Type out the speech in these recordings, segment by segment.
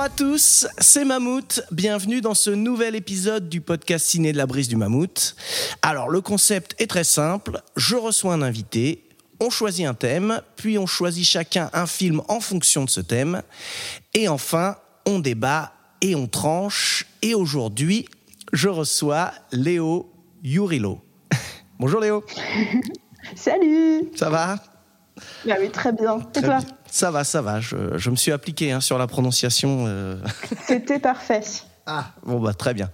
Bonjour à tous, c'est Mammouth. Bienvenue dans ce nouvel épisode du podcast Ciné de la Brise du Mammouth. Alors, le concept est très simple. Je reçois un invité, on choisit un thème, puis on choisit chacun un film en fonction de ce thème. Et enfin, on débat et on tranche. Et aujourd'hui, je reçois Léo Yurilo. Bonjour Léo, Salut ça va? Bah oui, très bien. Et Très toi bien. Ça va, ça va. Je, je me suis appliqué hein, sur la prononciation. euh, C'était parfait. Ah, bon bah très bien.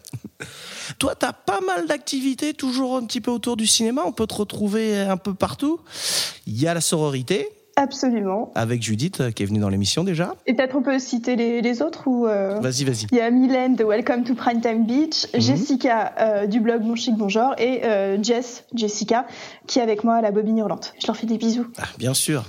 Toi, t'as pas mal d'activités, toujours un petit peu autour du cinéma. On peut te retrouver un peu partout. Il y a la sororité Absolument. avec Judith euh, qui est venue dans l'émission déjà. Et peut-être on peut citer les, les autres ou euh, Vas-y, vas-y. Il y a Mylène de Welcome to Primetime Beach, Mhm. Jessica euh, du blog Mon Chic Bon Genre et euh, Jess, Jessica, qui est avec moi à la Bobine Hurlante. Je leur fais des bisous. Ah, bien sûr.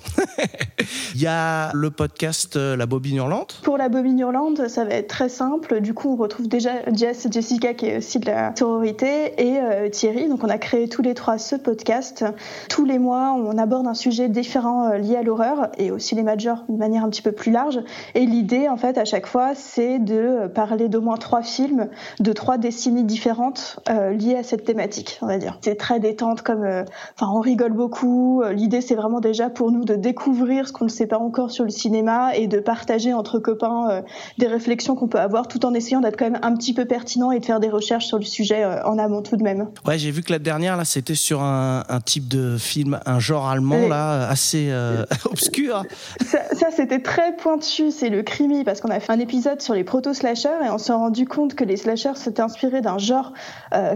Il y a le podcast euh, La Bobine Hurlante. Pour la Bobine Hurlante, ça va être très simple. Du coup, on retrouve déjà Jess et Jessica, qui est aussi de la sororité, et euh, Thierry. Donc, on a créé tous les trois ce podcast. Tous les mois, on aborde un sujet différent euh, lié à l'horreur et aussi les majors de manière un petit peu plus large. Et l'idée, en fait, à chaque fois, c'est de parler d'au moins trois films de trois décennies différentes euh, liées à cette thématique, on va dire. C'est très détente, comme, euh, enfin, on rigole beaucoup. Euh, L'idée, c'est vraiment déjà pour nous de découvrir ce qu'on ne sait pas encore sur le cinéma et de partager entre copains euh, des réflexions qu'on peut avoir, tout en essayant d'être quand même un petit peu pertinent et de faire des recherches sur le sujet euh, en amont tout de même. Ouais, j'ai vu que la dernière là, c'était sur un, un type de film, un genre allemand là, assez euh, obscur. Ça, ça, c'était très pointu, c'est le crimi, parce qu'on a fait un épisode sur les proto-slashers et on s'est rendu compte que les slashers s'étaient inspirés d'un genre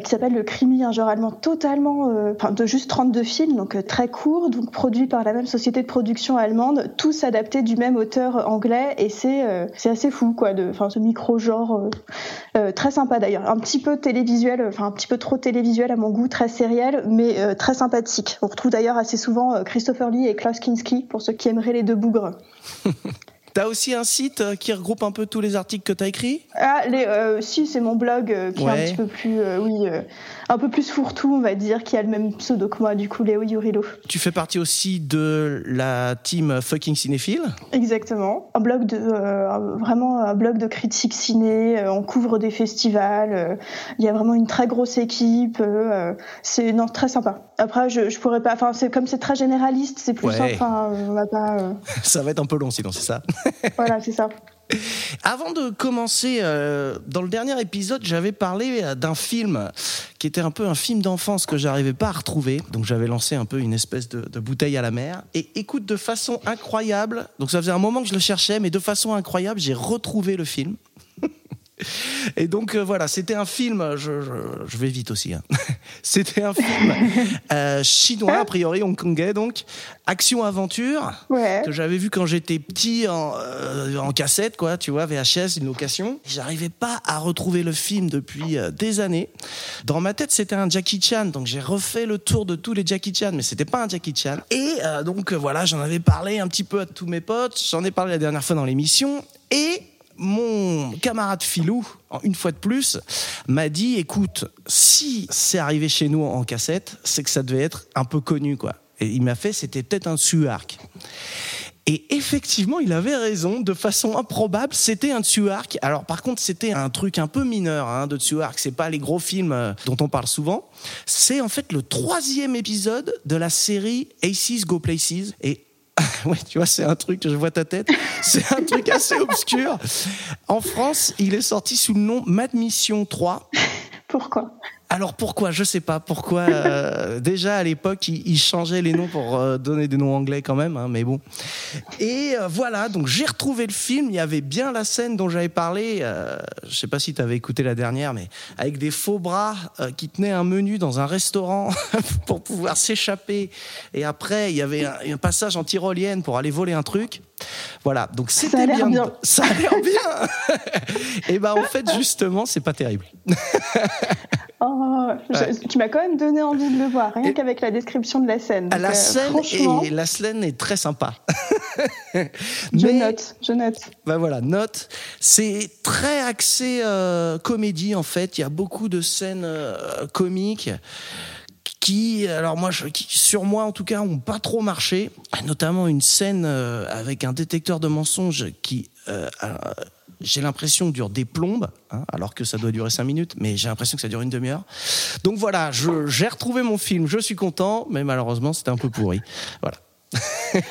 qui s'appelle le crimi, un genre allemand totalement, enfin de juste 32 films, donc euh, très court, donc produit par la même société de production allemande, tous adaptés du même auteur anglais et c'est euh, c'est assez fou quoi, de, ce micro-genre euh, très sympa d'ailleurs, un petit peu télévisuel, enfin un petit peu trop télévisuel à mon goût, très sériel, mais très sympathique. On retrouve d'ailleurs assez souvent Christopher Lee et Klaus Kinski pour ceux qui aimeraient les deux bougres. T'as aussi un site euh, qui regroupe un peu tous les articles que t'as écrits? Ah, les, euh, si, c'est mon blog euh, qui est un petit peu plus, euh, oui, un peu plus fourre-tout, on va dire, qui a le même pseudo que moi, du coup, Léo Yurilo. Tu fais partie aussi de la team Fucking Cinéphile? Exactement. Un blog de, vraiment un blog de critique ciné. on couvre des festivals. Il y a vraiment une très grosse équipe. c'est non très sympa. Après, je, je pourrais pas. Enfin, c'est comme c'est très généraliste, c'est plus Ouais. simple. On va pas. Ça va être un peu long sinon, c'est ça? voilà, c'est ça. Avant de commencer, euh, dans le dernier épisode, j'avais parlé euh, d'un film qui était un peu un film d'enfance que j'arrivais pas à retrouver. Donc j'avais lancé un peu une espèce de, de bouteille à la mer. Et écoute, de façon incroyable, donc ça faisait un moment que je le cherchais, mais de façon incroyable, j'ai retrouvé le film. Et donc euh, voilà, c'était un film, je, je, je vais vite aussi, hein. c'était un film euh, chinois, a priori hongkongais, donc action-aventure Ouais. que j'avais vu quand j'étais petit en, euh, en cassette, quoi, tu vois, VHS, une location. J'arrivais pas à retrouver le film depuis des années. Dans ma tête, c'était un Jackie Chan, donc j'ai refait le tour de tous les Jackie Chan, mais c'était pas un Jackie Chan. Et donc voilà, j'en avais parlé un petit peu à tous mes potes, j'en ai parlé la dernière fois dans l'émission, et mon camarade Filou, en- une fois de plus, m'a dit écoute, si c'est arrivé chez nous en cassette, c'est que ça devait être un peu connu, quoi. Et il m'a fait, c'était peut-être un Suark. Et effectivement, il avait raison, de façon improbable, c'était un Tsuark. Alors par contre, c'était un truc un peu mineur hein, de Tsuark, c'est pas les gros films euh, dont on parle souvent. C'est en fait le troisième épisode de la série Aces Go Places. ouais, tu vois, c'est un truc, je vois ta tête, c'est un truc assez obscur. En France, il est sorti sous le nom Mad Mission 3. Pourquoi? Alors pourquoi Je sais pas pourquoi. euh, déjà à l'époque, ils, ils changeaient les noms pour euh, donner des noms anglais quand même, hein, mais bon. Et euh, voilà, donc j'ai retrouvé le film. Il y avait bien la scène dont j'avais parlé. euh, je sais pas si tu avais écouté la dernière, mais avec des faux bras euh, qui tenaient un menu dans un restaurant pour pouvoir s'échapper. Et après, il y avait un, un passage en tyrolienne pour aller voler un truc. Voilà, donc Ça a c'était l'air bien. bien. Ça a l'air bien. Et ben en fait justement, c'est pas terrible. Oh, je- tu m'as quand même donné envie de le voir, rien qu'avec la description de la scène. Ah, Donc, la euh, scène franchement, est la scène est très sympa. je Mais- note, je note. Ben voilà, note. C'est très axé euh, comédie en fait. Il y a beaucoup de scènes euh, comiques qui, alors moi, je- qui, sur moi en tout cas, ont pas trop marché. Notamment une scène euh, avec un détecteur de mensonges qui, euh, j'ai l'impression dure des plombes, hein, alors que ça doit durer cinq minutes, mais j'ai l'impression que ça dure une demi-heure. Donc voilà, j'ai retrouvé mon film, je suis content, mais malheureusement c'était un peu pourri. Voilà.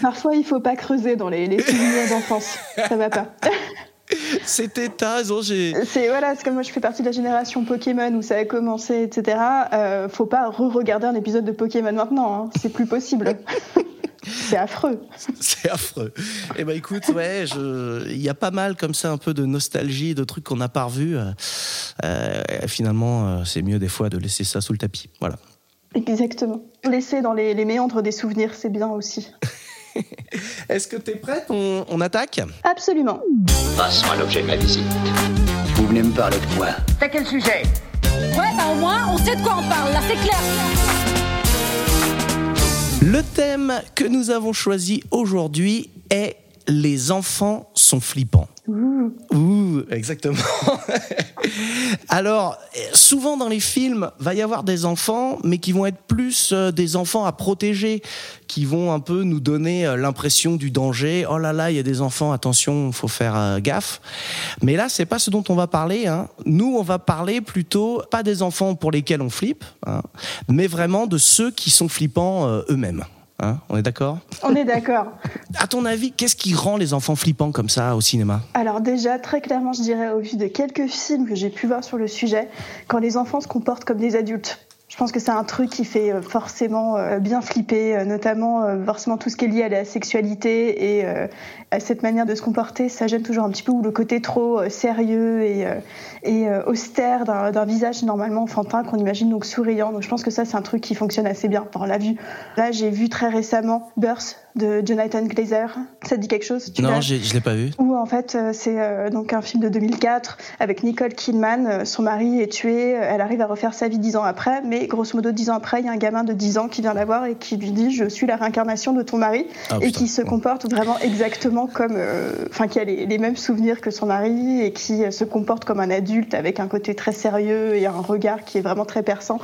Parfois, il faut pas creuser dans les, les souvenirs d'enfance. Ça va pas. C'était ta j'ai. C'est voilà, c'est comme moi, je fais partie de la génération Pokémon où ça a commencé, etc. Euh, faut pas re-regarder un épisode de Pokémon maintenant. hein. C'est plus possible. c'est affreux. C'est affreux. Eh ben écoute, ouais, il y a pas mal comme ça, un peu de nostalgie, de trucs qu'on n'a pas revus. Euh, euh, finalement, c'est mieux des fois de laisser ça sous le tapis. Voilà. Exactement. Laisser dans les, les méandres des souvenirs, c'est bien aussi. Est-ce que t'es prête? On, on attaque? Absolument. Passons à l'objet de ma visite. Vous venez me parler de quoi? T'as quel sujet? Ouais, bah au moins, on sait de quoi on parle, là, c'est clair. Le thème que nous avons choisi aujourd'hui est Les enfants sont flippants. Ouh. Exactement. Alors, souvent dans les films, va y avoir des enfants, mais qui vont être plus euh, des enfants à protéger, qui vont un peu nous donner euh, l'impression du danger. Oh là là, il y a des enfants, attention, faut faire euh, gaffe. Mais là, c'est pas ce dont on va parler. Hein. Nous, on va parler plutôt pas des enfants pour lesquels on flippe, hein, mais vraiment de ceux qui sont flippants eux-mêmes. Hein, on est d'accord? On est d'accord. À ton avis, qu'est-ce qui rend les enfants flippants comme ça au cinéma? Alors déjà, très clairement, je dirais, au vu de quelques films que j'ai pu voir sur le sujet, quand les enfants se comportent comme des adultes. Je pense que c'est un truc qui fait euh, forcément euh, bien flipper, euh, notamment forcément tout ce qui est lié à la sexualité et à cette manière de se comporter, ça gêne toujours un petit peu, le côté trop sérieux et, austère d'un visage normalement enfantin qu'on imagine donc souriant. Donc je pense que ça c'est un truc qui fonctionne assez bien. Enfin, on l'a vu. Là j'ai vu très récemment Birth de Jonathan Glazer. Ça te dit quelque chose Tu Non, je l'ai pas vu. où en fait euh, c'est euh, donc un film de 2004 avec Nicole Kidman. Euh, Son mari est tué, elle arrive à refaire sa vie dix ans après, mais grosso modo dix ans après, il y a un gamin de 10 ans qui vient la voir et qui lui dit je suis la réincarnation de ton mari Ah, et putain. qui se comporte vraiment exactement comme, euh, enfin qui a les, les mêmes souvenirs que son mari et qui se comporte comme un adulte avec un côté très sérieux et un regard qui est vraiment très perçant.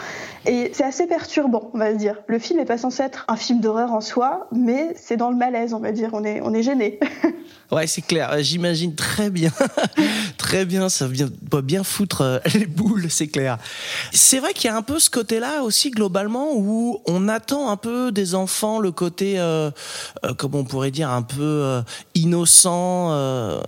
Et c'est assez perturbant, on va dire. Le film n'est pas censé être un film d'horreur en soi, mais c'est dans le malaise, on va dire. On est, on est gêné. Ouais, c'est clair. J'imagine très bien, très bien. Ça doit bien foutre euh, les boules, c'est clair. C'est vrai qu'il y a un peu ce côté-là aussi globalement où on attend un peu des enfants le côté, euh, euh, comment on pourrait dire, un peu euh, innocent. euh,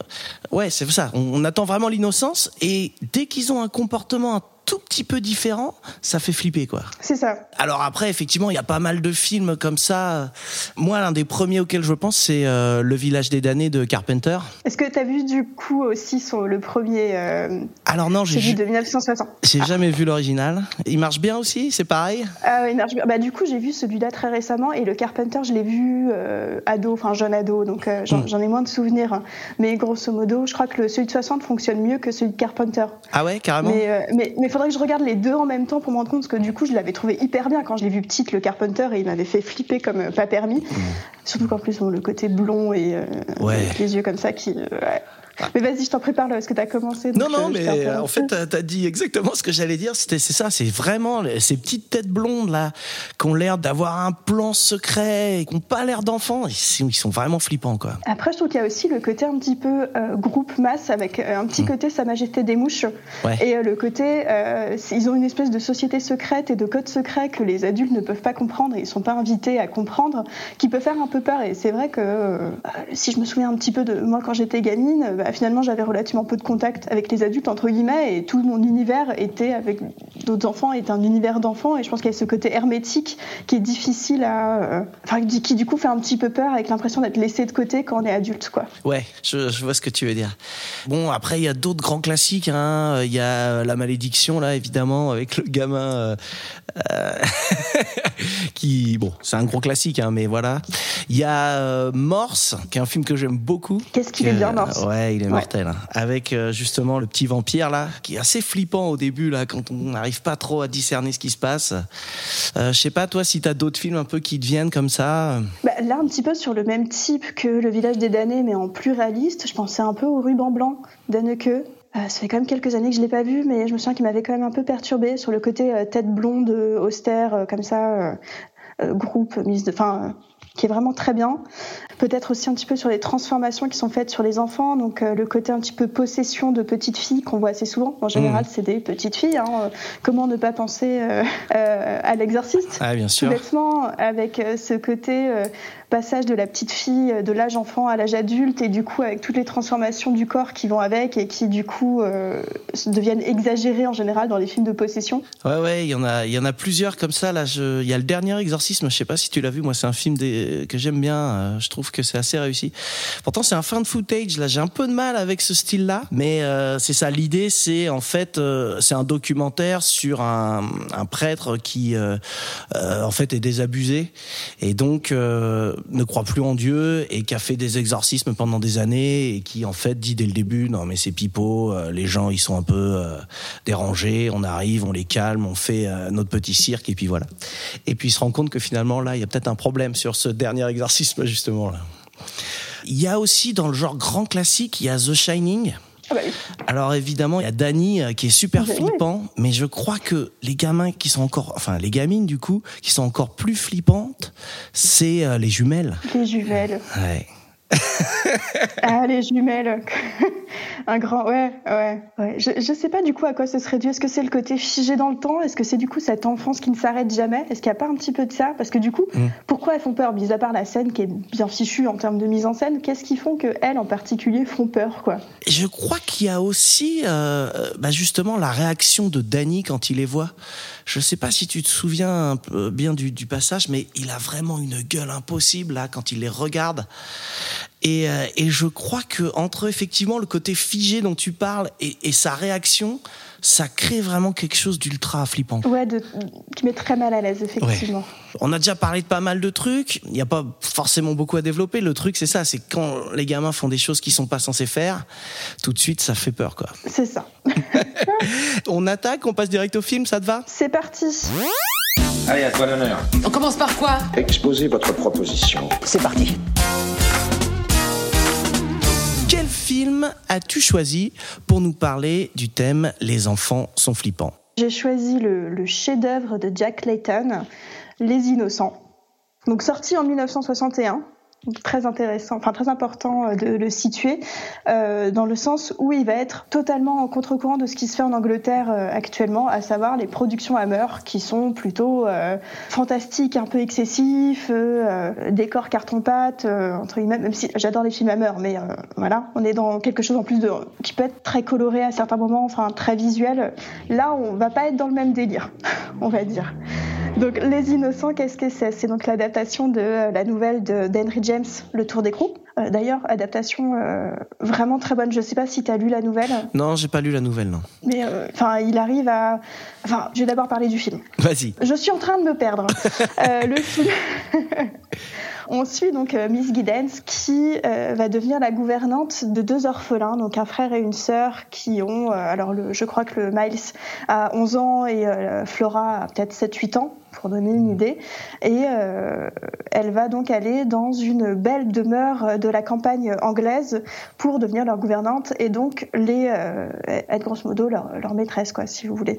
Ouais, c'est ça. On, on attend vraiment l'innocence et dès qu'ils ont un comportement un tout petit peu différent, ça fait flipper quoi. c'est ça. Alors après, effectivement, il y a pas mal de films comme ça. Moi, l'un des premiers auxquels je pense, c'est euh, Le Village des damnés de Carpenter. Est-ce que tu as vu du coup aussi son, le premier, euh, Alors non, j'ai ju- de 1960 j'ai jamais vu l'original. Il marche bien aussi, c'est pareil? Ah oui, marche bien. Bah, du coup, j'ai vu celui-là très récemment et le Carpenter, je l'ai vu euh, ado, enfin jeune ado, donc euh, j'en ai moins de souvenirs. hein. Mais grosso modo, je crois que le, celui de 60 fonctionne mieux que celui de Carpenter. Ah ouais, carrément? Mais mais mais faudrait que je regarde les deux en même temps pour me rendre compte parce que du coup, je l'avais trouvé hyper bien quand je l'ai vu petite, le Carpenter, et il m'avait fait flipper comme euh, pas permis. Surtout qu'en plus, bon, le côté blond et euh, Mm. Ouais. les yeux comme ça qui. euh, ouais. Mais vas-y, je t'en prépare là parce que t'as commencé. Non, non, euh, mais euh, en fait, t'as as dit exactement ce que j'allais dire. C'est ça, c'est vraiment ces petites têtes blondes là, qui ont l'air d'avoir un plan secret et qui ont pas l'air d'enfants. Ils, sont- vraiment flippants, quoi. Après, je trouve qu'il y a aussi le côté un petit peu euh, groupe masse avec un petit côté Sa Majesté des Mouches. Mm. Ouais. Et euh, le côté, euh, ils ont une espèce de société secrète et de code secret que les adultes ne peuvent pas comprendre et ils sont pas invités à comprendre, qui peut faire un peu peur. Et c'est vrai que si je me souviens un petit peu de moi quand j'étais gamine, euh, bah, finalement j'avais relativement peu de contact avec les adultes entre guillemets et tout mon univers était avec d'autres enfants était un univers d'enfants et je pense qu'il y a ce côté hermétique qui est difficile à, euh, enfin qui du coup fait un petit peu peur avec l'impression d'être laissé de côté quand on est adulte quoi. Ouais, je, je vois ce que tu veux dire. Bon, après, il y a d'autres grands classiques. hein. Il y a La Malédiction, là, évidemment, avec le gamin euh, euh, qui... Bon, c'est un gros classique, hein, mais voilà. Il y a Morse, qui est un film que j'aime beaucoup. Qu'est-ce qu'il est bien, Morse? Ouais, il est Ouais. mortel. hein. Avec euh, justement le petit vampire là, qui est assez flippant au début là, quand on n'arrive pas trop à discerner ce qui se passe. Euh, je sais pas toi si t'as d'autres films un peu qui te viennent comme ça. Bah, là, un petit peu sur le même type que Le village des damnés, mais en plus réaliste. Je pensais un peu au ruban blanc d'Anneke. Euh, ça fait quand même quelques années que je l'ai pas vu, mais je me souviens qu'il m'avait quand même un peu perturbé sur le côté euh, tête blonde, euh, austère, euh, comme ça, euh, euh, groupe, mise de, enfin, euh, qui est vraiment très bien. Peut-être aussi un petit peu sur les transformations qui sont faites sur les enfants, donc euh, le côté un petit peu possession de petites filles qu'on voit assez souvent. En général, c'est des petites filles. hein. Euh, Comment ne pas penser euh, à l'exorciste? Ah bien sûr. bêtement, avec ce côté passage de la petite fille de l'âge enfant à l'âge adulte, et du coup avec toutes les transformations du corps qui vont avec et qui du coup euh, deviennent exagérées en général dans les films de possession. Ouais ouais, il y en a, il y en a plusieurs comme ça là. Il y a le dernier exorcisme. Je sais pas si tu l'as vu. Moi, c'est un film des... que j'aime bien. Je trouve que c'est assez réussi. Pourtant, c'est un fin de footage. Là, j'ai un peu de mal avec ce style-là, mais euh, c'est ça. L'idée, c'est en fait, euh, c'est un documentaire sur un, un prêtre qui, euh, euh, en fait, est désabusé et donc euh, ne croit plus en Dieu et qui a fait des exorcismes pendant des années et qui, en fait, dit dès le début, non mais c'est pipeau. euh, les gens, ils sont un peu dérangés. On arrive, on les calme, on fait notre petit cirque et puis voilà. Et puis il se rend compte que finalement là, il y a peut-être un problème sur ce dernier exorcisme justement là. Il y a aussi dans le genre grand classique, il y a The Shining. Ah bah oui. Alors évidemment, il y a Danny euh, qui est super Oui. flippant, mais je crois que les gamins qui sont encore, enfin les gamines du coup, qui sont encore plus flippantes, c'est euh, les jumelles. Les jumelles. Ouais. Ah, les jumelles. Un grand, ouais, ouais, ouais. Je, je sais pas du coup à quoi ce serait dû. Est-ce que c'est le côté figé dans le temps? Est-ce que c'est du coup cette enfance qui ne s'arrête jamais? Est-ce qu'il n'y a pas un petit peu de ça? Parce que du coup, Mm. pourquoi elles font peur? Mis à part la scène qui est bien fichue en termes de mise en scène, qu'est-ce qui font que elles en particulier font peur, quoi? Je crois qu'il y a aussi, euh, euh, bah justement, la réaction de Danny quand il les voit. Je sais pas si tu te souviens peu bien du, passage, mais il a vraiment une gueule impossible là quand il les regarde. Et, euh, je crois que entre effectivement le côté figé dont tu parles et sa réaction, ça crée vraiment quelque chose d'ultra flippant. Ouais, de, qui met très mal à l'aise, effectivement. On a déjà parlé de pas mal de trucs. Il n'y a pas forcément beaucoup à développer. Le truc, c'est ça, c'est quand les gamins font des choses qu'ils sont pas censés faire, tout de suite, ça fait peur, quoi. C'est ça. On attaque, on passe direct au film, ça te va? C'est parti. Allez, à toi l'honneur. On commence par quoi? Exposez votre proposition. C'est parti. Film as-tu choisi pour nous parler du thème Les enfants sont flippants J'ai choisi le, le chef-d'œuvre de Jack Layton, Les Innocents. Donc sorti en 1961. Très intéressant, enfin très important euh, de le situer, euh, dans le sens où il va être totalement en contre-courant de ce qui se fait en Angleterre euh, actuellement, à savoir les productions Hammer qui sont plutôt fantastiques, un peu excessifs, décors carton-pâte, entre guillemets, même si j'adore les films Hammer, mais voilà, on est dans quelque chose en plus de qui peut être très coloré à certains moments, enfin très visuel. Là, on va pas être dans le même délire, on va dire. Donc, Les Innocents, qu'est-ce que c'est? C'est donc l'adaptation de euh, la nouvelle d'Henry James, Le Tour d'écrou. Euh, D'ailleurs, adaptation euh, vraiment très bonne. Je sais pas si tu as lu la nouvelle, Non, j'ai pas lu la nouvelle, non. mais enfin, il arrive à. Enfin, je vais d'abord parler du film. Vas-y. Je suis en train de me perdre. Le film. On suit donc euh, Miss Giddens qui euh, va devenir la gouvernante de deux orphelins, donc un frère et une sœur qui ont, euh, alors le, je crois que le Miles a 11 ans et Flora a peut-être 7-8 ans, pour donner une idée. Et euh, elle va donc aller dans une belle demeure de la campagne anglaise pour devenir leur gouvernante et donc les euh, être grosso modo leur, leur maîtresse, quoi, si vous voulez.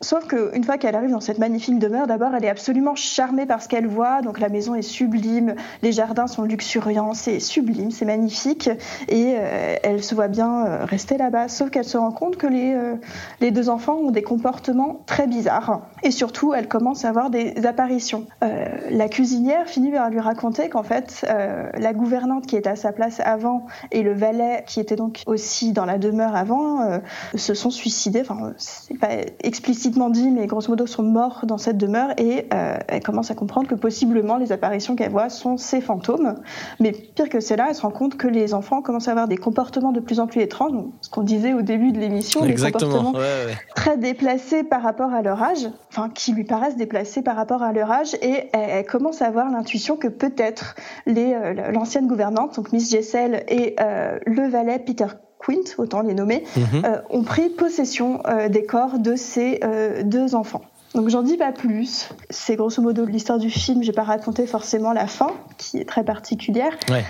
Sauf qu'une fois qu'elle arrive dans cette magnifique demeure, d'abord elle est absolument charmée par ce qu'elle voit. Donc la maison est sublime, les jardins sont luxuriants, c'est sublime, c'est magnifique. Et euh, elle se voit bien euh, rester là-bas. Sauf qu'elle se rend compte que les, euh, les deux enfants ont des comportements très bizarres. Et surtout, elle commence à avoir des apparitions. Euh, la cuisinière finit par lui raconter qu'en fait, euh, la gouvernante qui était à sa place avant et le valet qui était donc aussi dans la demeure avant euh, se sont suicidés. Enfin, c'est pas explicitement dit, mais grosso modo sont morts dans cette demeure et elle commence à comprendre que possiblement les apparitions qu'elle voit sont ces fantômes. Mais pire que cela, elle se rend compte que les enfants commencent à avoir des comportements de plus en plus étranges. Donc, ce qu'on disait au début de l'émission, des comportements Ouais, ouais. très déplacés par rapport à leur âge, enfin qui lui paraissent déplacés par rapport à leur âge et elle, commence à avoir l'intuition que peut-être les l'ancienne gouvernante, donc Miss Jessel et le valet Peter Quint, autant les nommer, mhm. ont pris possession des corps de ces deux enfants. Donc j'en dis pas plus. C'est grosso modo l'histoire du film. J'ai pas raconté forcément la fin, qui est très particulière. Ouais.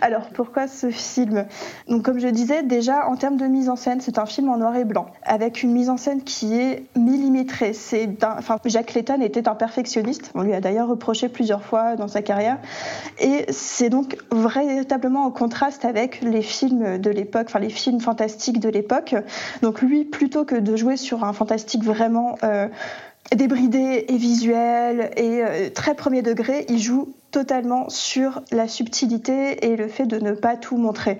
Alors pourquoi ce film? Donc comme je disais déjà en termes de mise en scène, c'est un film en noir et blanc avec une mise en scène qui est millimétrée. C'est enfin Jacques Layton était un perfectionniste. On lui a d'ailleurs reproché plusieurs fois dans sa carrière. Et c'est donc véritablement en contraste avec les films de l'époque, enfin les films fantastiques de l'époque. Donc lui, plutôt que de jouer sur un fantastique vraiment euh, débridé et visuel et euh, très premier degré, il joue totalement sur la subtilité et le fait de ne pas tout montrer.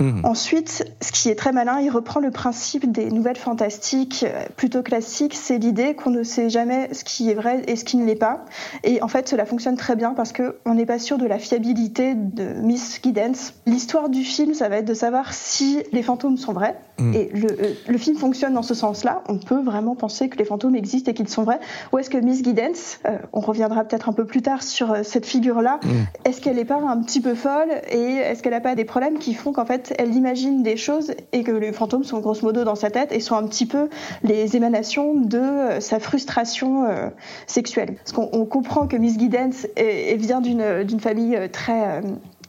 Mhm. Ensuite, ce qui est très malin, il reprend le principe des nouvelles fantastiques euh, plutôt classiques, c'est l'idée qu'on ne sait jamais ce qui est vrai et ce qui ne l'est pas. Et en fait, cela fonctionne très bien parce qu'on n'est pas sûr de la fiabilité de Miss Giddens. L'histoire du film, ça va être de savoir si les fantômes sont vrais. Mhm. Et le, euh, le, film fonctionne dans ce sens-là. On peut vraiment penser que les fantômes existent et qu'ils sont vrais. Ou est-ce que Miss Giddens, euh, on reviendra peut-être un peu plus tard sur cette figure là mm. est-ce qu'elle n'est pas un petit peu folle et est-ce qu'elle n'a pas des problèmes qui font qu'en fait elle imagine des choses et que les fantômes sont grosso modo dans sa tête et sont un petit peu les émanations de euh, sa frustration euh, sexuelle? Parce qu'on comprend que Miss Giddens vient d'une famille euh, très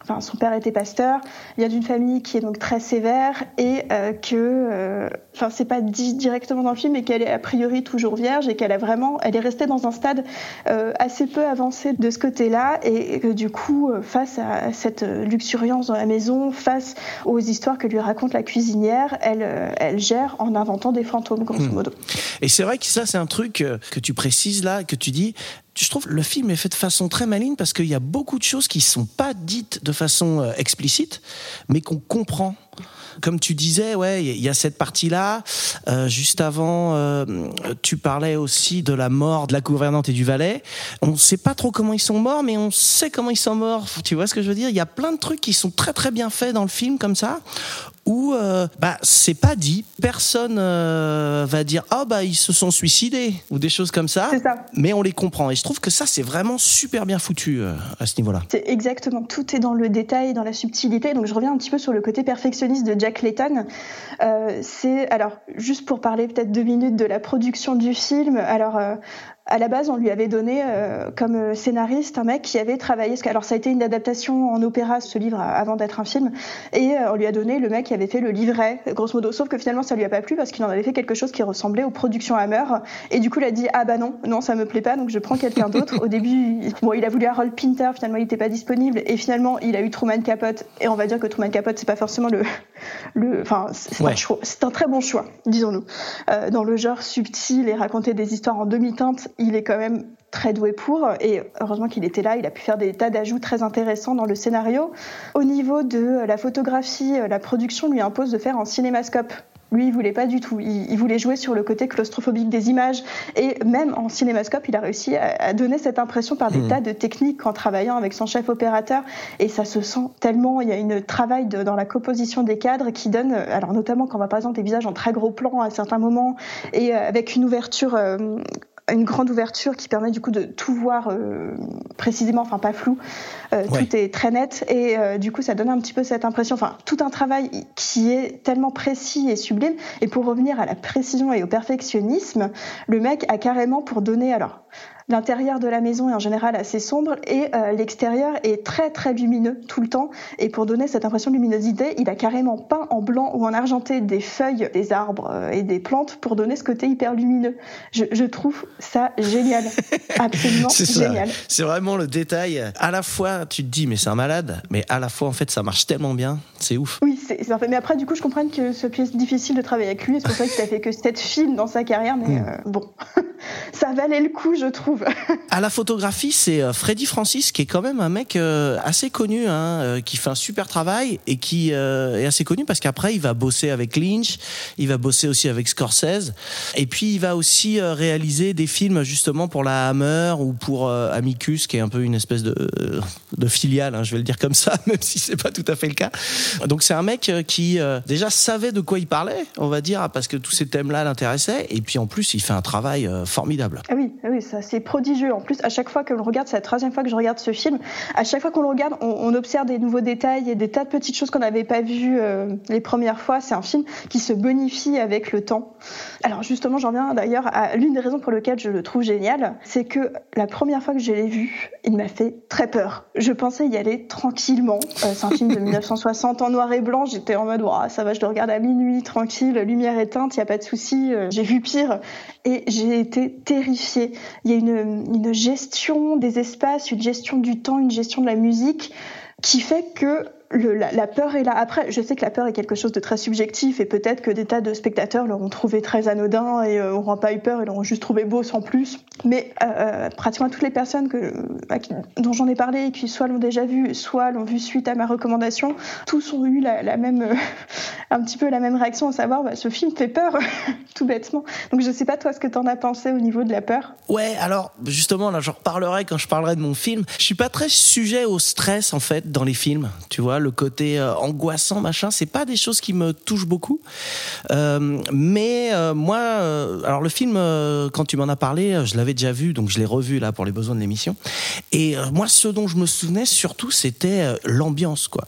Enfin, son père était pasteur, a d'une famille qui est donc très sévère et euh, que, euh, enfin, c'est pas dit directement dans le film, mais qu'elle est a priori toujours vierge et qu'elle a vraiment, elle est restée dans un stade euh, assez peu avancé de ce côté-là et, que du coup, face à cette luxuriance dans la maison, face aux histoires que lui raconte la cuisinière, elle, elle gère en inventant des fantômes, grosso hmm. modo. Et c'est vrai que ça, c'est un truc que tu précises là, que tu dis, je trouve le film est fait de façon très maligne parce qu'il y a beaucoup de choses qui sont pas dites de façon euh, explicite, mais qu'on comprend. Comme tu disais, ouais, il y a cette partie-là. Euh, juste avant, euh, tu parlais aussi de la mort de la gouvernante et du valet. On ne sait pas trop comment ils sont morts, mais on sait comment ils sont morts. Tu vois ce que je veux dire? Il y a plein de trucs qui sont très très bien faits dans le film comme ça, où euh, bah c'est pas dit, personne euh, va dire ah oh, bah ils se sont suicidés ou des choses comme ça, ça, mais on les comprend et je trouve que ça c'est vraiment super bien foutu euh, à ce niveau-là. C'est exactement tout est dans le détail, dans la subtilité. Donc je reviens un petit peu sur le côté perfectionniste de Jack Layton. c'est alors juste pour parler peut-être deux minutes de la production du film. Alors à la base, on lui avait donné euh, comme euh, scénariste un mec qui avait travaillé. Alors, ça a été une adaptation en opéra, ce livre, avant d'être un film. Et euh, on lui a donné le mec qui avait fait le livret, grosso modo. Sauf que finalement, ça lui a pas plu parce qu'il en avait fait quelque chose qui ressemblait aux productions Hammer. Et du coup, il a dit Ah bah non, non, ça me plaît pas, donc je prends quelqu'un d'autre. Au début, il, bon, il a voulu Harold Pinter, finalement, il n'était pas disponible. Et finalement, il a eu Truman Capote. Et on va dire que Truman Capote, c'est pas forcément le. le enfin, c'est un, un, très bon choix, disons-nous. dans le genre subtil et raconter des histoires en demi-teinte il est quand même très doué pour et heureusement qu'il était là, il a pu faire des tas d'ajouts très intéressants dans le scénario. Au niveau de la photographie, la production lui impose de faire en cinémascope. Lui, il voulait pas du tout. Il, voulait jouer sur le côté claustrophobique des images. Et même en cinémascope, il a réussi à, donner cette impression par des mmh. tas de techniques en travaillant avec son chef opérateur. Et ça se sent tellement. Il y a une travail dans la composition des cadres qui donne, alors notamment quand on voit par exemple des visages en très gros plan à certains moments et euh, avec une ouverture euh, une grande ouverture qui permet du coup de tout voir euh, précisément, enfin pas flou. Euh, tout est très net et euh, du coup ça donne un petit peu cette impression, enfin tout un travail qui est tellement précis et sublime. Et pour revenir à la précision et au perfectionnisme, le mec a carrément pour donner alors L'intérieur de la maison est en général assez sombre et euh, l'extérieur est très très lumineux tout le temps. Et pour donner cette impression de luminosité, il a carrément peint en blanc ou en argenté des feuilles, des arbres euh, et des plantes pour donner ce côté hyper lumineux. Je, je trouve ça génial, absolument génial. C'est vraiment le détail. À la fois, tu te dis mais c'est un malade, mais à la fois en fait ça marche tellement bien, c'est ouf. Oui, c'est fait. Mais après, du coup, je comprends que ce est difficile de travailler avec lui. C'est pour ça qu'il a fait que sept films dans sa carrière. Mais hmm. euh, bon, ça valait le coup, je trouve à la photographie, c'est euh, Freddy Francis qui est quand même un mec euh, assez connu, hein, euh, qui fait un super travail et qui est assez connu parce qu'après il va bosser avec Lynch, il va bosser aussi avec Scorsese et puis il va aussi réaliser des films justement pour la Hammer ou pour Amicus qui est un peu une espèce de, de filiale, hein, je vais le dire comme ça, même si c'est pas tout à fait le cas. Donc c'est un mec qui déjà savait de quoi il parlait, on va dire, parce que tous ces thèmes-là l'intéressaient et puis en plus il fait un travail formidable. Ah oui, ah oui, ça c'est prodigieux. En plus, à chaque fois que l'on regarde, c'est la troisième fois que je regarde ce film. À chaque fois qu'on le regarde, on, on, observe des nouveaux détails et des tas de petites choses qu'on n'avait pas vues euh, les premières fois. C'est un film qui se bonifie avec le temps. Alors justement, j'en viens d'ailleurs à l'une des raisons pour lesquelles je le trouve génial, c'est que la première fois que je l'ai vu, il m'a fait très peur. Je pensais y aller tranquillement. Euh, c'est un film de 1960 en noir et blanc. J'étais en mode, ça va, je le regarde à minuit, tranquille, lumière éteinte, il y a pas de souci. Euh, j'ai vu pire et j'ai été terrifiée. Il y a une, une gestion des espaces, une gestion du temps, une gestion de la musique qui fait que la, peur est là. Après, je sais que la peur est quelque chose de très subjectif et peut-être que des tas de spectateurs l'auront trouvé très anodin et euh, pas eu peur et l'auront juste trouvé beau sans plus. Mais euh, euh pratiquement toutes les personnes dont j'en ai parlé et qui soit l'ont déjà vu, soit l'ont vu suite à ma recommandation, tous ont eu la, même, euh, un petit peu la même réaction, à savoir bah, ce film fait peur, tout bêtement. Donc je sais pas toi ce que t'en as pensé au niveau de la peur? Ouais, alors justement là, j'en reparlerai quand je parlerai de mon film. Je suis pas très sujet au stress en fait dans les films, tu vois le côté euh, angoissant, machin, c'est pas des choses qui me touchent beaucoup. Euh, mais euh, moi, alors le film, quand tu m'en as parlé, je l'avais déjà vu, donc je l'ai revu là pour les besoins de l'émission. Et moi, ce dont je me souvenais surtout, c'était l'ambiance, quoi,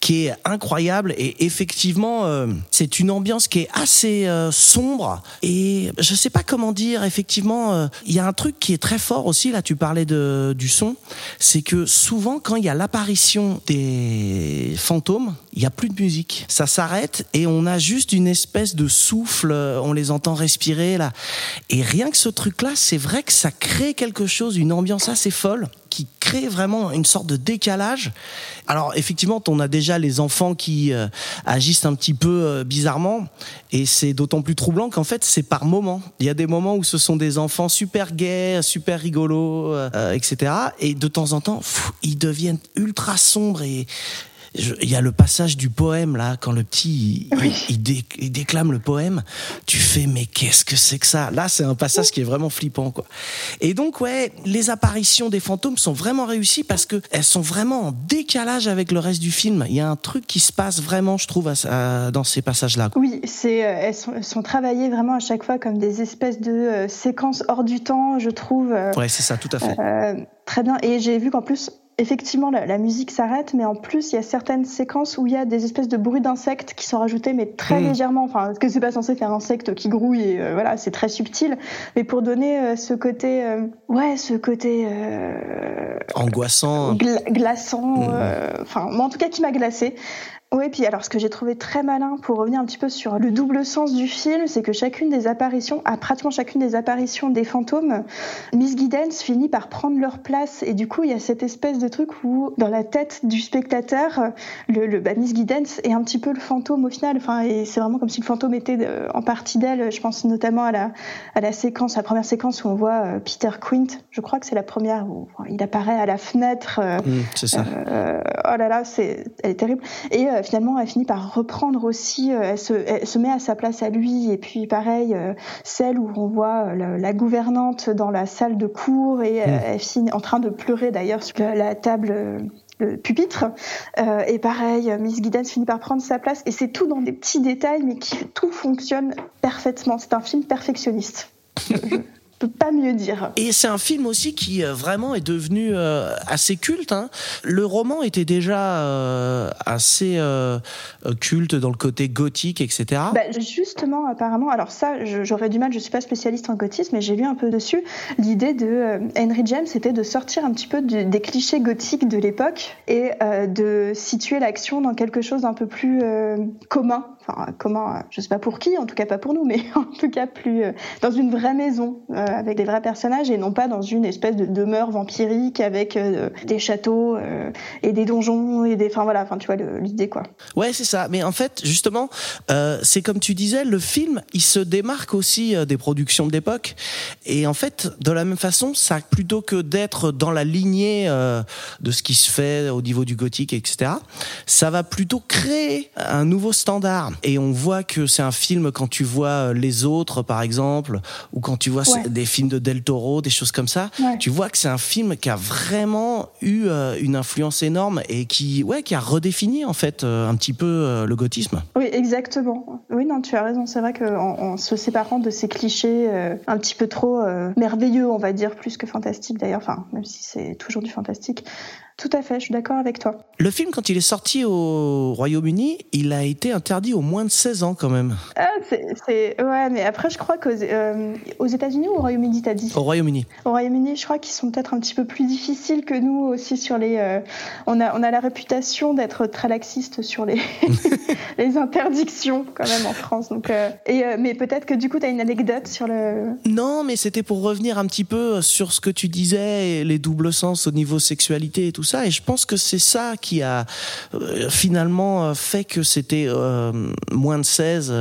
qui est incroyable. Et effectivement, c'est une ambiance qui est assez sombre. Et je sais pas comment dire. Effectivement, il y a un truc qui est très fort aussi. Là, tu parlais de, du son, c'est que souvent, quand il y a l'apparition des fantômes, il n'y a plus de musique. Ça s'arrête et on a juste une espèce de souffle, on les entend respirer là. Et rien que ce truc-là, c'est vrai que ça crée quelque chose, une ambiance assez folle qui crée vraiment une sorte de décalage. Alors effectivement, on a déjà les enfants qui euh, agissent un petit peu euh, bizarrement, et c'est d'autant plus troublant qu'en fait c'est par moments. Il y a des moments où ce sont des enfants super gays, super rigolos, euh, etc. Et de temps en temps, ils deviennent ultra sombres et il y a le passage du poème là quand le petit il, Oui. il, dé- il déclame le poème tu fais mais qu'est-ce que c'est que ça? Là c'est un passage qui est vraiment flippant quoi et donc ouais les apparitions des fantômes sont vraiment réussies parce que elles sont vraiment en décalage avec le reste du film il y a un truc qui se passe vraiment je trouve à- à- dans ces passages là Oui, c'est, euh, elles, sont, elles sont travaillées vraiment à chaque fois comme des espèces de euh, séquences hors du temps, je trouve. euh, ouais c'est ça tout à fait Euh, très bien. Et j'ai vu qu'en plus, effectivement, la, la musique s'arrête, mais en plus, il y a certaines séquences où il y a des espèces de bruits d'insectes qui sont rajoutés, mais très Mm. légèrement. Enfin, parce que c'est pas censé faire insecte qui grouille, et euh, voilà, c'est très subtil. Mais pour donner euh, ce côté, euh, ouais, ce côté euh, angoissant gla- glaçant, Mm. enfin, en tout cas qui m'a glacé. Oui, puis alors ce que j'ai trouvé très malin pour revenir un petit peu sur le double sens du film, c'est que chacune des apparitions, à pratiquement chacune des apparitions des fantômes, Miss Giddens finit par prendre leur place et du coup il y a cette espèce de truc où dans la tête du spectateur, le, le bah, Miss Giddens est un petit peu le fantôme au final. Enfin et c'est vraiment comme si le fantôme était euh, en partie d'elle. Je pense notamment à la à la séquence, la première séquence où on voit euh, Peter Quint. Je crois que c'est la première où il apparaît à la fenêtre. euh, Mm, c'est ça euh, oh là là, c'est, elle est terrible. Et euh, finalement, elle finit par reprendre aussi, euh, elle, se, elle se met à sa place à lui. Et puis pareil, euh, celle où on voit euh, la, la gouvernante dans la salle de cours et euh, Mm. elle finit en train de pleurer d'ailleurs sur la, la table. euh, le pupitre Euh, et pareil euh, Miss Giddens finit par prendre sa place et c'est tout dans des petits détails mais qui tout fonctionne parfaitement c'est un film perfectionniste peux pas mieux dire Et c'est un film aussi qui euh, vraiment est devenu euh, assez culte. Hein. Le roman était déjà euh, assez culte dans le côté gothique, etc. Bah, justement, apparemment, alors ça, j'aurais du mal, je suis pas spécialiste en gothisme, mais j'ai lu un peu dessus. L'idée de Henry James, c'était de sortir un petit peu du- des clichés gothiques de l'époque et de situer l'action dans quelque chose d'un peu plus commun. Enfin, commun, euh, je sais pas pour qui, en tout cas pas pour nous, mais en tout cas plus euh, dans une vraie maison euh, avec des vrais personnages et non pas dans une espèce de demeure vampirique avec des châteaux et des donjons et des, enfin voilà, enfin tu vois l'idée quoi. Ouais, c'est ça. Mais en fait, justement, c'est comme tu disais, le film, il se démarque aussi des productions de l'époque. Et en fait, de la même façon, ça plutôt que d'être dans la lignée de ce qui se fait au niveau du gothique, etc., ça va plutôt créer un nouveau standard. Et on voit que c'est un film quand tu vois euh, les autres, par exemple, ou quand tu vois Ouais. des films de Del Toro, des choses comme ça, Ouais. tu vois que c'est un film qui a vraiment eu euh, une influence énorme et qui, ouais, qui a redéfini en fait euh, un petit peu euh, le gothisme. Oui, exactement. Oui, non, tu as raison. C'est vrai qu'en en se séparant de ces clichés euh, un petit peu trop euh, merveilleux, on va dire, plus que fantastiques d'ailleurs, enfin, même si c'est toujours du fantastique, tout à fait, je suis d'accord avec toi. Le film, quand il est sorti au Royaume-Uni, il a été interdit aux moins de 16 ans quand même. Ah, c'est, Ouais, mais après, je crois qu'aux euh, aux États-Unis ou au Royaume-Uni, t'as dit? Au Royaume-Uni. Au Royaume-Uni, je crois qu'ils sont peut-être un petit peu plus difficiles que nous aussi sur les. Euh, on, a, on a la réputation d'être très laxiste sur les, les interdictions quand même en France. Donc, euh, et, mais peut-être que du coup, tu as une anecdote sur le. Non, mais c'était pour revenir un petit peu sur ce que tu disais, les doubles sens au niveau sexualité et tout ça. Et je pense que c'est ça qui a euh, finalement euh, fait que c'était euh, moins de 16.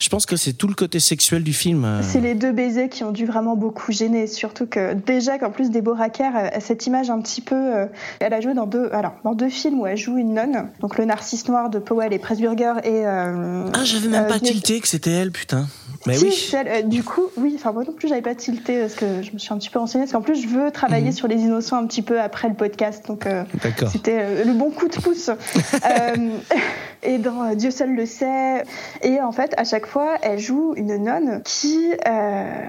je pense que c'est tout le côté sexuel du film. C'est les deux baisers qui ont dû vraiment beaucoup gêner. Surtout que déjà qu'en plus Deborah Kerr a cette image un petit peu. elle a joué dans deux, alors, dans deux films où elle joue une nonne. Donc Le Narcisse Noir de Powell et Pressburger et. ah, j'avais même pas tilté que c'était elle, putain. Mais oui. du coup, oui, enfin moi non plus j'avais pas tilté parce que je me suis un petit peu renseignée parce qu'en plus je veux travailler mhm. sur les innocents un petit peu après le podcast donc euh, c'était euh, le bon coup de pouce. Euh, et dans Dieu seul le sait. Et en fait, à chaque fois, elle joue une nonne qui,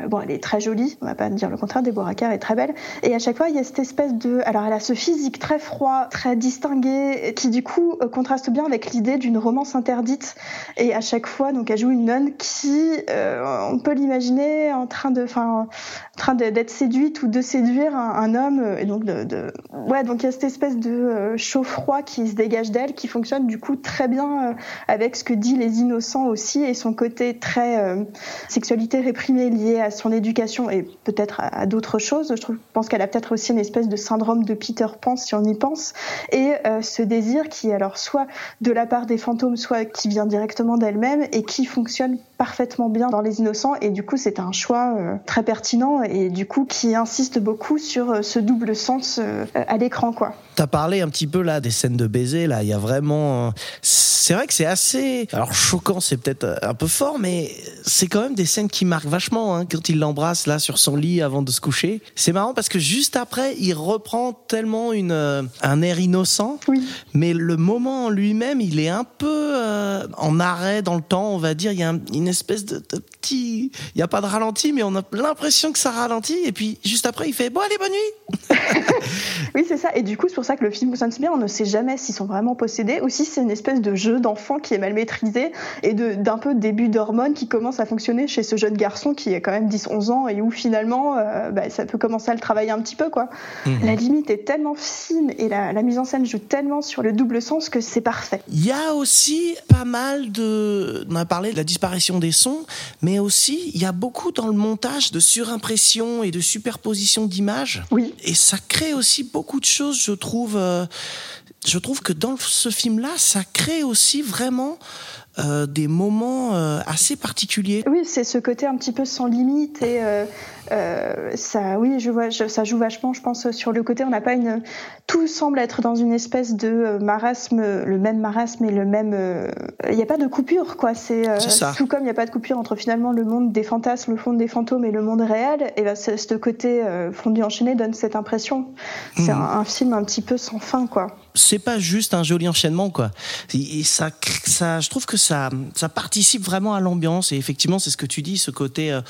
bon, elle est très jolie, on va pas dire le contraire, Deborah Kerr est très belle. Et à chaque fois, il y a cette espèce de, alors elle a ce physique très froid, très distingué, qui du coup contraste bien avec l'idée d'une romance interdite. Et à chaque fois, donc elle joue une nonne qui, on peut l'imaginer en train de, enfin, train d'être séduite ou de séduire un, homme. Et donc de, de, ouais, donc il y a cette espèce de euh, chaud-froid qui se dégage d'elle, qui fonctionne du coup très bien euh, avec ce que dit les innocents aussi et son côté très euh, sexualité réprimée liée à son éducation et peut-être à, d'autres choses. Je, pense qu'elle a peut-être aussi une espèce de syndrome de Peter Pan si on y pense. Et ce désir qui alors soit de la part des fantômes, soit qui vient directement d'elle-même et qui fonctionne parfaitement bien dans les innocents. Et du coup c'est un choix très pertinent et du coup qui insiste beaucoup sur ce double sens à l'écran quoi. T'as parlé un petit peu là des scènes de baiser. Là, il y a vraiment. C'est vrai que c'est assez. Alors choquant, c'est peut-être un peu fort, mais c'est quand même des scènes qui marquent vachement hein, quand il l'embrasse là sur son lit avant de se coucher. C'est marrant parce que juste après, il reprend tellement une euh, un air innocent. Oui. Mais le moment en lui-même, il est un peu euh, en arrêt dans le temps, on va dire. Il y a une espèce de, petit. Il n'y a pas de ralenti, mais on a l'impression que ça ralentit. Et puis juste après, il fait bon allez bonne nuit. oui, c'est ça. Et du coup, c'est pour ça que le film fonctionne bien. On ne sait jamais s'ils sont vraiment possédés ou si c'est une espèce de jeu d'enfant qui est mal maîtrisé et d'un peu début d'hormones qui commence à fonctionner chez ce jeune garçon qui est quand même 10-11 ans et où finalement euh, bah, ça peut commencer à le travailler un petit peu. quoi. Mhm. La limite est tellement fine et la, mise en scène joue tellement sur le double sens que c'est parfait. Il y a aussi pas mal de. On a parlé de la disparition des sons, mais aussi il y a beaucoup dans le montage de surimpression et de superposition d'images. Oui. Et ça crée aussi beaucoup de choses, je trouve euh, je trouve que dans ce film-là, ça crée aussi vraiment euh, des moments euh, assez particuliers. Oui, c'est ce côté un petit peu sans limite et euh, ça, oui, je vois, ça joue vachement, je pense, sur le côté. On n'a pas une. Tout semble être dans une espèce de marasme, le même marasme et le même. Il n'y a pas de coupure, quoi. C'est tout comme il n'y a pas de coupure entre finalement le monde des fantasmes, le monde des fantômes et le monde réel. Et ben, ce côté fondu enchaîné donne cette impression. C'est un, un, film un petit peu sans fin, quoi c'est pas juste un joli enchaînement quoi. Et ça, ça, je trouve que ça, ça participe vraiment à l'ambiance et effectivement c'est ce que tu dis, ce côté euh,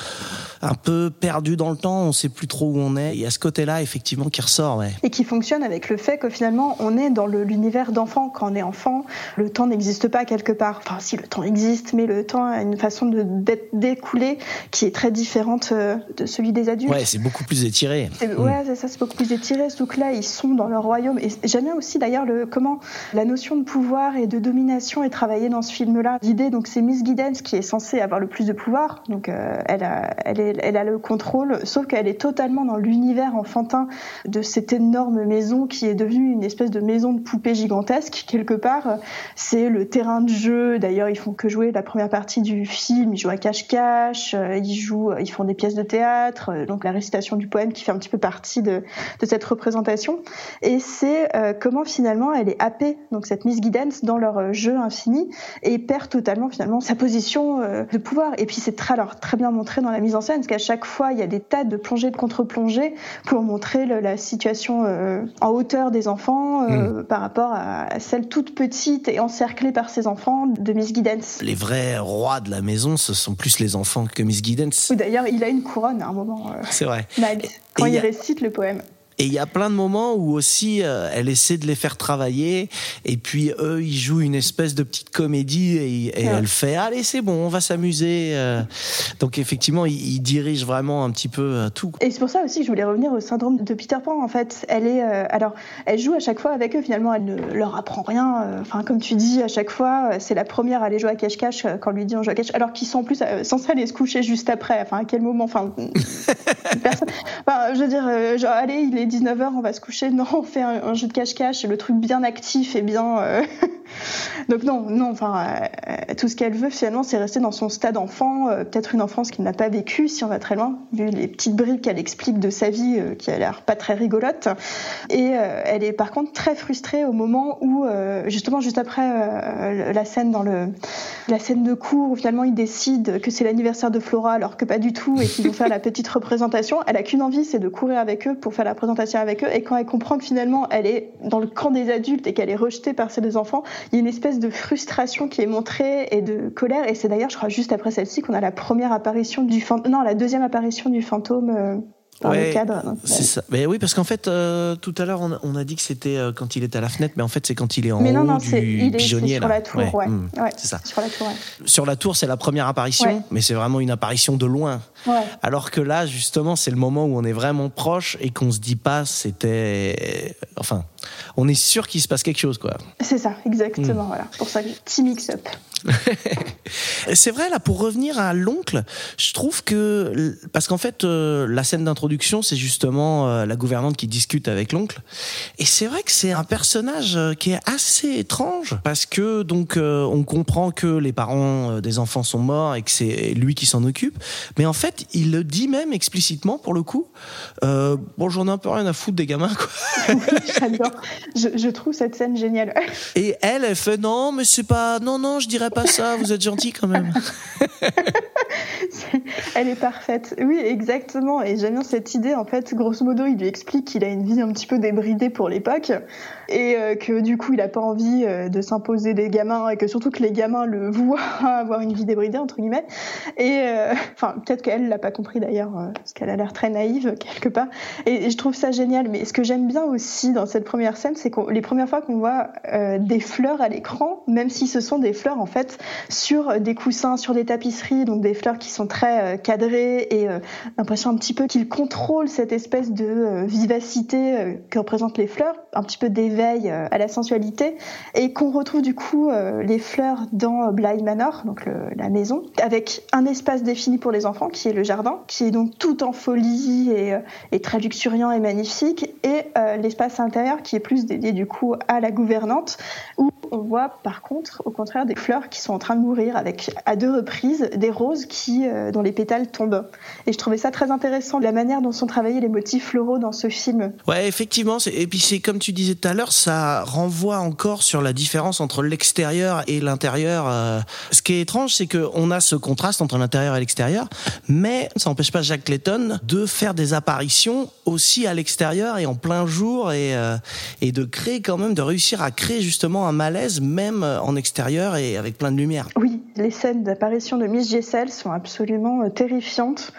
un peu perdu dans le temps, on sait plus trop où on est. Il y a ce côté-là effectivement qui ressort, ouais. Et qui fonctionne avec le fait que finalement on est dans l'univers d'enfant. Quand on est enfant, le temps n'existe pas quelque part. Enfin si le temps existe, mais le temps a une façon de d'écouler qui est très différente euh, de celui des adultes. Ouais, c'est beaucoup plus étiré. Ouais, c'est ça, c'est beaucoup plus étiré. Donc là, ils sont dans leur royaume. Et j'aime bien aussi d'ailleurs le, comment la notion de pouvoir et de domination est travaillée dans ce film-là. L'idée, donc, c'est Miss Giddens qui est censée avoir le plus de pouvoir, donc euh, elle, a, le contrôle, sauf qu'elle est totalement dans l'univers enfantin de cette énorme maison qui est devenue une espèce de maison de poupée gigantesque. Quelque part, c'est le terrain de jeu. D'ailleurs, ils font que jouer la première partie du film. Ils jouent à cache-cache, euh, ils jouent, ils font des pièces de théâtre, euh, donc la récitation du poème qui fait un petit peu partie de, cette représentation. Et c'est comment finalement, elle est happée, donc cette Miss Guidance, dans leur euh, jeu infini et perd totalement finalement sa position euh, de pouvoir. Et puis c'est très, alors, très bien montré dans la mise en scène, parce qu'à chaque fois, il y a des tas de plongées, de contre-plongées pour montrer le- la situation euh, en hauteur des enfants euh, par rapport à celle toute petite et encerclée par ses enfants de Miss Guidance. Les vrais rois de la maison, ce sont plus les enfants que Miss Guidance. D'ailleurs, il a une couronne à un moment, euh, C'est vrai. Mag, quand Et il a- récite le poème. Et il y a plein de moments où aussi euh, elle essaie de les faire travailler et puis eux ils jouent une espèce de petite comédie et, et Ouais. elle fait allez c'est bon on va s'amuser euh. donc effectivement il, il dirige vraiment un petit peu euh, tout Et c'est pour ça aussi que je voulais revenir au syndrome de Peter Pan. En fait, elle est, euh, alors, elle joue à chaque fois avec eux. Finalement, elle ne leur apprend rien. Enfin, comme tu dis, à chaque fois, c'est la première à aller jouer à cache-cache quand on lui dit on joue à cache. Alors qu'ils sont en plus censés aller se coucher juste après. Enfin, à quel moment Enfin, personne. Enfin, je veux dire, genre, allez, il est 19h, on va se coucher. Non, on fait un, jeu de cache-cache, le truc bien actif et bien. euh, Donc non, non. Enfin, euh, tout ce qu'elle veut finalement, c'est rester dans son stade enfant, euh, peut-être une enfance qu'il n'a pas vécue, si on va très loin, vu les petites briques qu'elle explique de sa vie, euh, qui a l'air pas très rigolote. Et elle est par contre très frustrée au moment où, justement, juste après la scène dans le, la scène de cours où finalement ils décident que c'est l'anniversaire de Flora, alors que pas du tout, et qu'ils vont faire la petite représentation. Elle a qu'une envie, c'est de courir avec eux pour faire la présentation avec eux. Et quand elle comprend que finalement elle est dans le camp des adultes et qu'elle est rejetée par ses deux enfants, il y a une espèce de frustration qui est montrée et de colère. Et c'est d'ailleurs, je crois, juste après celle-ci qu'on a la première apparition du fantôme, non, la deuxième apparition du fantôme euh, dans Ouais, le cadre. C'est ça mais oui parce qu'en fait euh, tout à l'heure on, a- on a dit que c'était euh, quand il est à la fenêtre mais en fait c'est quand il est en Mais non, haut non, du il est pigeonnier sur là. la tour, ouais. Ouais, c'est ça Sur la tour, ouais. sur la tour c'est la première apparition mais c'est vraiment une apparition de loin Ouais. Alors que là, justement, c'est le moment où on est vraiment proche et qu'on se dit pas, c'était, enfin, on est sûr qu'il se passe quelque chose, quoi. C'est ça, exactement. Hmm. Voilà. C'est pour ça que petit mix-up. C'est vrai, là, pour revenir à l'oncle, je trouve que, parce qu'en fait, euh, la scène d'introduction, c'est justement euh, la gouvernante qui discute avec l'oncle. Et c'est vrai que c'est un personnage euh, qui est assez étrange, parce que, donc, euh, on comprend que les parents des enfants sont morts et que c'est lui qui s'en occupe. Mais en fait, il le dit même explicitement, pour le coup. Euh, bon, j'en ai un peu rien à foutre des gamins, quoi. Oui, J'adore. Je, je trouve cette scène géniale. Et elle, elle fait non, mais c'est pas, non, non, je dirais pas ça, vous êtes gentil quand même. Elle est parfaite. Oui, exactement. Et j'aime bien cette idée. En fait, grosso modo, il lui explique qu'il a une vie un petit peu débridée pour l'époque et euh, que du coup, il a pas envie euh, de s'imposer des gamins et que surtout que les gamins le voient avoir une vie débridée entre guillemets. Et euh, enfin, peut-être qu'elle l'a pas compris d'ailleurs, parce qu'elle a l'air très naïve quelque part. Et, je trouve ça génial. Mais ce que j'aime bien aussi dans cette première scène, c'est que les premières fois qu'on voit des fleurs à l'écran, même si ce sont des fleurs en fait sur des coussins, sur des tapisseries, donc des fleurs qui sont très cadrées et l'impression un petit peu qu'il contrôle cette espèce de vivacité que représentent les fleurs, un petit peu d'éveil euh, à la sensualité, et qu'on retrouve du coup euh, les fleurs dans Bly Manor, donc la maison, avec un espace défini pour les enfants qui est le jardin, qui est donc tout en folie et, euh, très luxuriant et magnifique, et l'espace intérieur qui est plus dédié du coup à la gouvernante, où on voit par contre au contraire des fleurs qui sont en train de mourir avec à deux reprises des roses qui dont les pétales tombent. Et je trouvais ça très intéressant la manière dont sont travaillés les motifs floraux dans ce film. Ouais, effectivement. Et puis c'est comme tu disais tout à l'heure, ça renvoie encore sur la différence entre l'extérieur et l'intérieur. euh. Ce qui est étrange, c'est que on a ce contraste entre l'intérieur et l'extérieur, mais ça n'empêche pas Jack Clayton de faire des apparitions aussi à l'extérieur et en plein jour et euh, et de créer quand même, de réussir à créer justement un malaise même en extérieur et avec plein de lumière. Oui, les scènes d'apparition de Miss Jessel sont absolument euh, terrifiantes.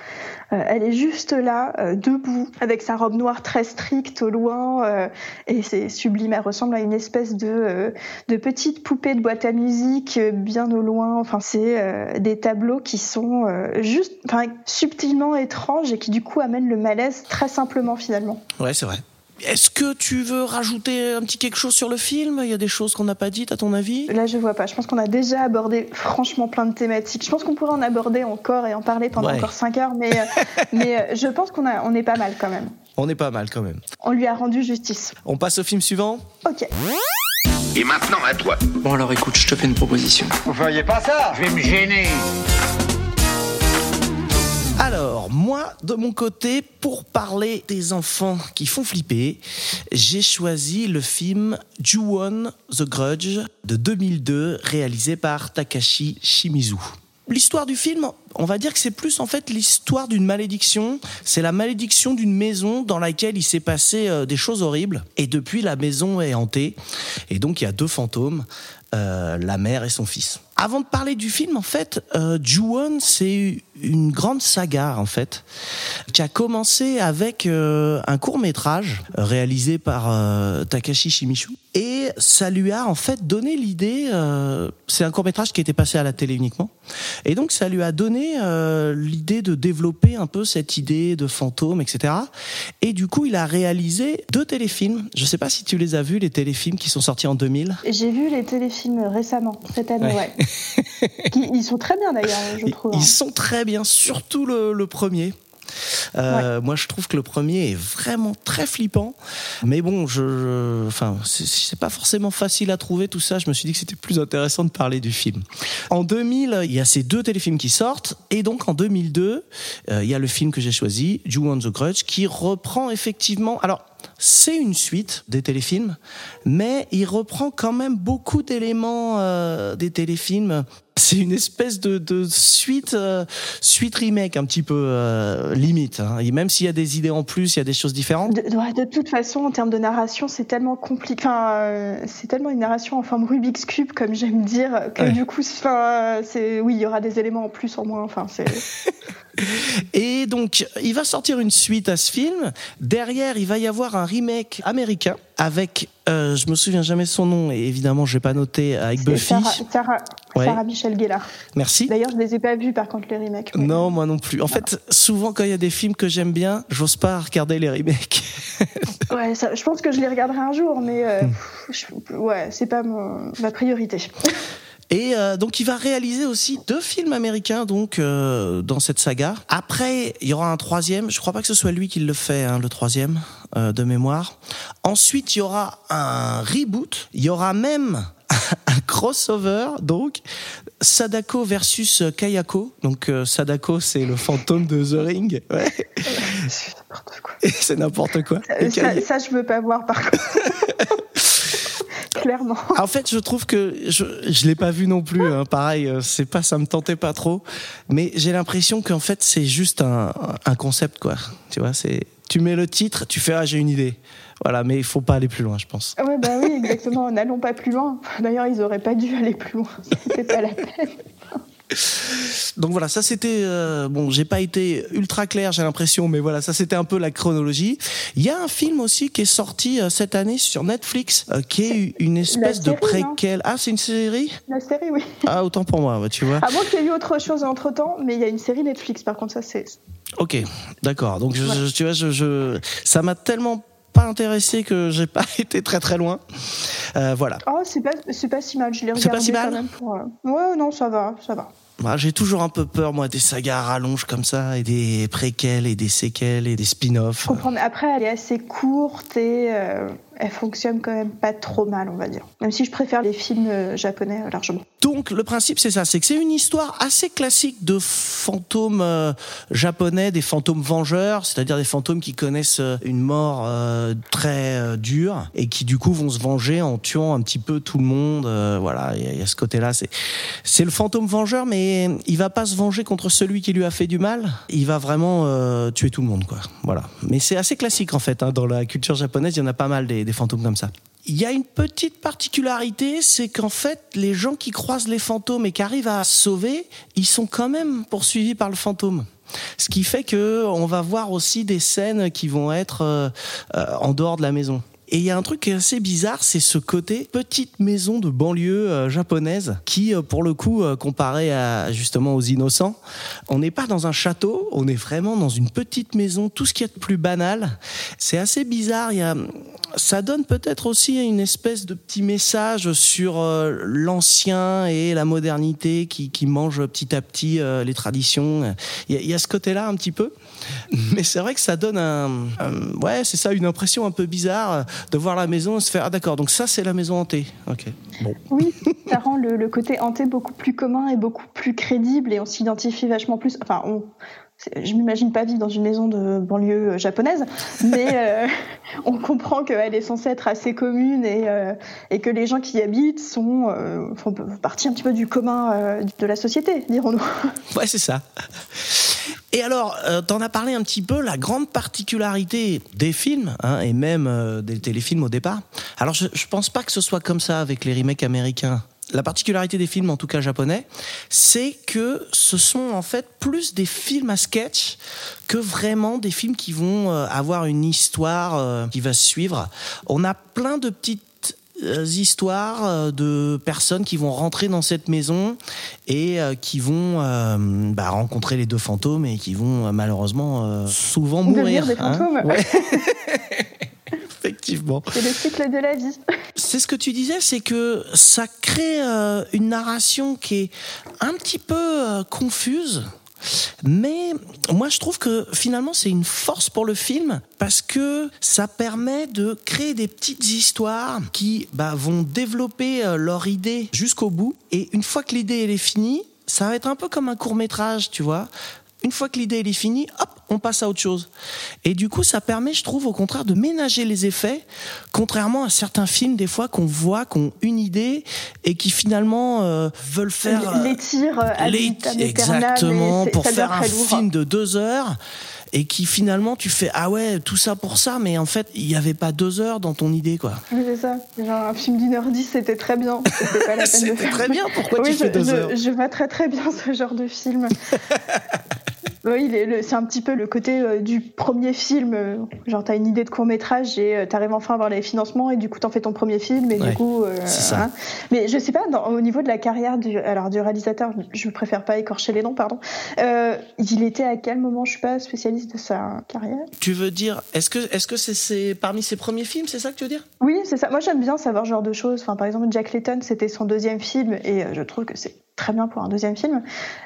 Euh, elle est juste là, euh, debout, avec sa robe noire très stricte au loin, euh, et c'est sublime. Elle ressemble à une espèce de, de petite poupée de boîte à musique, bien au loin. Enfin, c'est des tableaux qui sont juste, enfin, subtilement étranges et qui du coup amènent le malaise très simplement finalement. Ouais, c'est vrai. Est-ce que tu veux rajouter un petit quelque chose sur le film? Il y a des choses qu'on n'a pas dites à ton avis? Là, je vois pas. Je pense qu'on a déjà abordé franchement plein de thématiques. Je pense qu'on pourrait en aborder encore et en parler pendant Ouais. encore 5 heures, mais, euh, mais euh, je pense qu'on a- on est pas mal quand même. On est pas mal quand même. On lui a rendu justice. On passe au film suivant? Ok. Et maintenant à toi. Bon alors écoute, je te fais une proposition. Vous feriez pas ça? Je vais me gêner. Alors, moi, de mon côté, pour parler des enfants qui font flipper, j'ai choisi le film Ju-On The Grudge de 2002, réalisé par Takashi Shimizu. L'histoire du film, on va dire que c'est plus en fait l'histoire d'une malédiction. C'est la malédiction d'une maison dans laquelle il s'est passé euh, des choses horribles. Et depuis, la maison est hantée. Et donc, il y a deux fantômes, euh, la mère et son fils. Avant de parler du film, en fait, euh, Ju-On, c'est une grande saga, en fait, qui a commencé avec euh, un court métrage réalisé par euh, Takashi Shimizu. Et ça lui a, en fait, donné l'idée, euh, c'est un court métrage qui était passé à la télé uniquement, et donc ça lui a donné euh, l'idée de développer un peu cette idée de fantôme, etc. Et du coup, il a réalisé deux téléfilms. Je sais pas si tu les as vus, les téléfilms qui sont sortis en 2000. J'ai vu les téléfilms récemment, cette année, ouais. Qui- ils sont très bien d'ailleurs, je Ils- trouve. Ils hein. sont très bien, surtout le, le premier. Euh, Moi, je trouve que le premier est vraiment très flippant. Mais bon, je, je- enfin, c'est- pas forcément facile à trouver tout ça. Je me suis dit que c'était plus intéressant de parler du film. En 2000, il y a ces deux téléfilms qui sortent, et donc en 2002, euh, il y a le film que j'ai choisi, Ju on the Grudge, qui reprend effectivement. Alors. C'est une suite des téléfilms, mais il reprend quand même beaucoup d'éléments euh, des téléfilms. C'est une espèce de, de suite, euh, suite remake un petit peu euh, limite. hein. Et même s'il y a des idées en plus, il y a des choses différentes. De, toute façon, en termes de narration, c'est tellement compliqué. Enfin, euh, c'est tellement une narration en forme Rubik's Cube, comme j'aime dire, que Ouais. du coup, c'est oui, il y aura des éléments en plus, en moins. Enfin, c'est Et donc, il va sortir une suite à ce film. Derrière, il va y avoir un remake américain avec, euh, je me souviens jamais son nom, et évidemment, je vais pas noter avec Buffy. Sarah, Sarah, Ouais. Sarah Michelle Gellar. Merci. D'ailleurs, je les ai pas vus, par contre, les remakes. mais- Non, moi non plus. En fait, souvent quand il y a des films que j'aime bien, j'ose pas regarder les remakes. Ouais, ça- je pense que je les regarderai un jour, mais euh, Hmm. je- ouais, c'est pas mon- ma priorité. Et euh, donc il va réaliser aussi deux films américains donc euh, dans cette saga. Après, il y aura un troisième. Je crois pas que ce soit lui qui le fait, hein, le troisième euh, de mémoire. Ensuite, il y aura un reboot. Il y aura même un crossover donc Sadako versus Kayako. Donc euh, Sadako c'est le fantôme de The Ring. Ouais. C'est n'importe quoi. Et c'est n'importe quoi. Et Ça, Kay- ça, je veux pas voir, par contre. Clairement. En fait, je trouve que je je l'ai pas vu non plus. Hein. Pareil, euh, c'est pas, ça me tentait pas trop. Mais j'ai l'impression qu'en fait, c'est juste un, un concept, quoi. Tu vois, c'est tu mets le titre, tu fais ah j'ai une idée. Voilà, mais il faut pas aller plus loin, je pense. Ouais, bah oui, exactement. N'allons pas plus loin. D'ailleurs, ils auraient pas dû aller plus loin. C'était pas la peine. Donc voilà, ça c'était euh, bon. J'ai pas été ultra clair, j'ai l'impression, mais voilà, ça c'était un peu la chronologie. Il y a un film aussi qui est sorti euh, cette année sur Netflix, euh, qui est une espèce de série, préquel. Ah, c'est une série? La série, oui. Ah, autant pour moi, tu vois. Moins qu'il y ait eu autre chose entre temps, mais il y a une série Netflix, par contre, ça c'est. Ok, d'accord. Donc je, Voilà. je- tu vois, je, je- ça m'a tellement pas intéressé que j'ai pas été très très loin. Euh, voilà. Oh, c'est pas, c'est pas si mal. Je l'ai C'est pas regardé si mal quand même pour. euh, Ouais, non, ça va, ça va. Bah, j'ai toujours un peu peur moi des sagas à rallonge comme ça et des préquels et des séquelles et des spin-offs. Après, elle est assez courte et euh, elle fonctionne quand même pas trop mal, on va dire. Même si je préfère les films euh, japonais euh, largement. Donc le principe c'est ça, c'est que c'est une histoire assez classique de fantômes euh, japonais, des fantômes vengeurs, c'est-à-dire des fantômes qui connaissent une mort très dure et qui du coup vont se venger en tuant un petit peu tout le monde. voilà, il y, a- ce côté-là. C'est le fantôme vengeur, mais il va pas se venger contre celui qui lui a fait du mal. Il va vraiment tuer tout le monde, quoi. Voilà. Mais c'est assez classique en fait hein, dans la culture japonaise. Il y en a pas mal des, des fantômes comme ça. Il y a une petite particularité, c'est qu'en fait, les gens qui croisent les fantômes et qui arrivent à sauver, ils sont quand même poursuivis par le fantôme. Ce qui fait que on va voir aussi des scènes qui vont être euh, euh, en dehors de la maison. Et il y a un truc qui est assez bizarre, c'est ce côté petite maison de banlieue euh, japonaise qui, pour le coup, comparé à justement aux innocents, on n'est pas dans un château, on est vraiment dans une petite maison, tout ce qui est de plus banal. C'est assez bizarre. Il y a, ça donne peut-être aussi une espèce de petit message sur euh, l'ancien et la modernité qui, mange petit à petit euh, les traditions. Il y a, ce côté-là un petit peu. Mais c'est vrai que ça donne un, ouais, c'est ça, une impression un peu bizarre de voir la maison se faire, ah d'accord, donc ça c'est la maison hantée. Ok. Oui, ça rend le, le côté hanté beaucoup plus commun et beaucoup plus crédible et on s'identifie vachement plus. Enfin, on. Je m'imagine pas vivre dans une maison de banlieue euh, japonaise, mais euh, on comprend qu'elle est censée être assez commune et, euh, et que les gens qui y habitent sont euh, font partie un petit peu du commun de la société, dirons-nous. Ouais, c'est ça. Et alors, euh, t'en as parlé un petit peu, la grande particularité des films, hein, et même euh, des téléfilms au départ. Alors, je, je pense pas que ce soit comme ça avec les remakes américains. La particularité des films, en tout cas japonais, c'est que ce sont en fait plus des films à sketch que vraiment des films qui vont euh, avoir une histoire euh, qui va se suivre. On a plein de petites euh, histoires de personnes qui vont rentrer dans cette maison et qui vont euh, bah, rencontrer les deux fantômes et qui vont malheureusement euh, souvent Devenir mourir. des hein. fantômes. Ouais. Effectivement. C'est le cycle de la vie. C'est ce que tu disais, c'est que ça crée euh, une narration qui est un petit peu euh, confuse. Mais moi, je trouve que finalement, c'est une force pour le film parce que ça permet de créer des petites histoires qui bah, vont développer euh, leur idée jusqu'au bout. Et une fois que l'idée elle est finie, ça va être un peu comme un court métrage, tu vois. Une fois que l'idée elle est finie, hop, on passe à autre chose. Et du coup, ça permet, je trouve, au contraire, de ménager les effets, contrairement à certains films, des fois, qu'on voit, qui ont une idée et qui finalement euh, veulent faire. les tirs euh, ad les- exactement, pour faire un lourd. film de deux heures. Et qui finalement tu fais ah ouais tout ça pour ça mais en fait il n'y avait pas deux heures dans ton idée quoi. Oui, c'est ça. Genre, un film d'une heure dix, c'était très bien. C'était pas la peine de faire. très bien pourquoi oui, tu fais je, deux je- heures? je vois très très bien ce genre de film. oui, c'est un petit peu le côté euh, du premier film. euh, genre, t'as une idée de court métrage et euh, t'arrives enfin à avoir les financements et du coup t'en fais ton premier film et Ouais, du coup. euh, ça. hein. Mais je sais pas, dans- au niveau de la carrière du, alors du réalisateur, je préfère pas écorcher les noms, pardon. Euh, il était à quel moment Je suis pas spécialiste de sa carrière? Tu veux dire est-ce que est-ce que c'est parmi ses premiers films c'est ça que tu veux dire? Oui, c'est ça. Moi, j'aime bien savoir ce genre de choses. Enfin, par exemple, Jack Layton, c'était son deuxième film et je trouve que c'est très bien pour un deuxième film.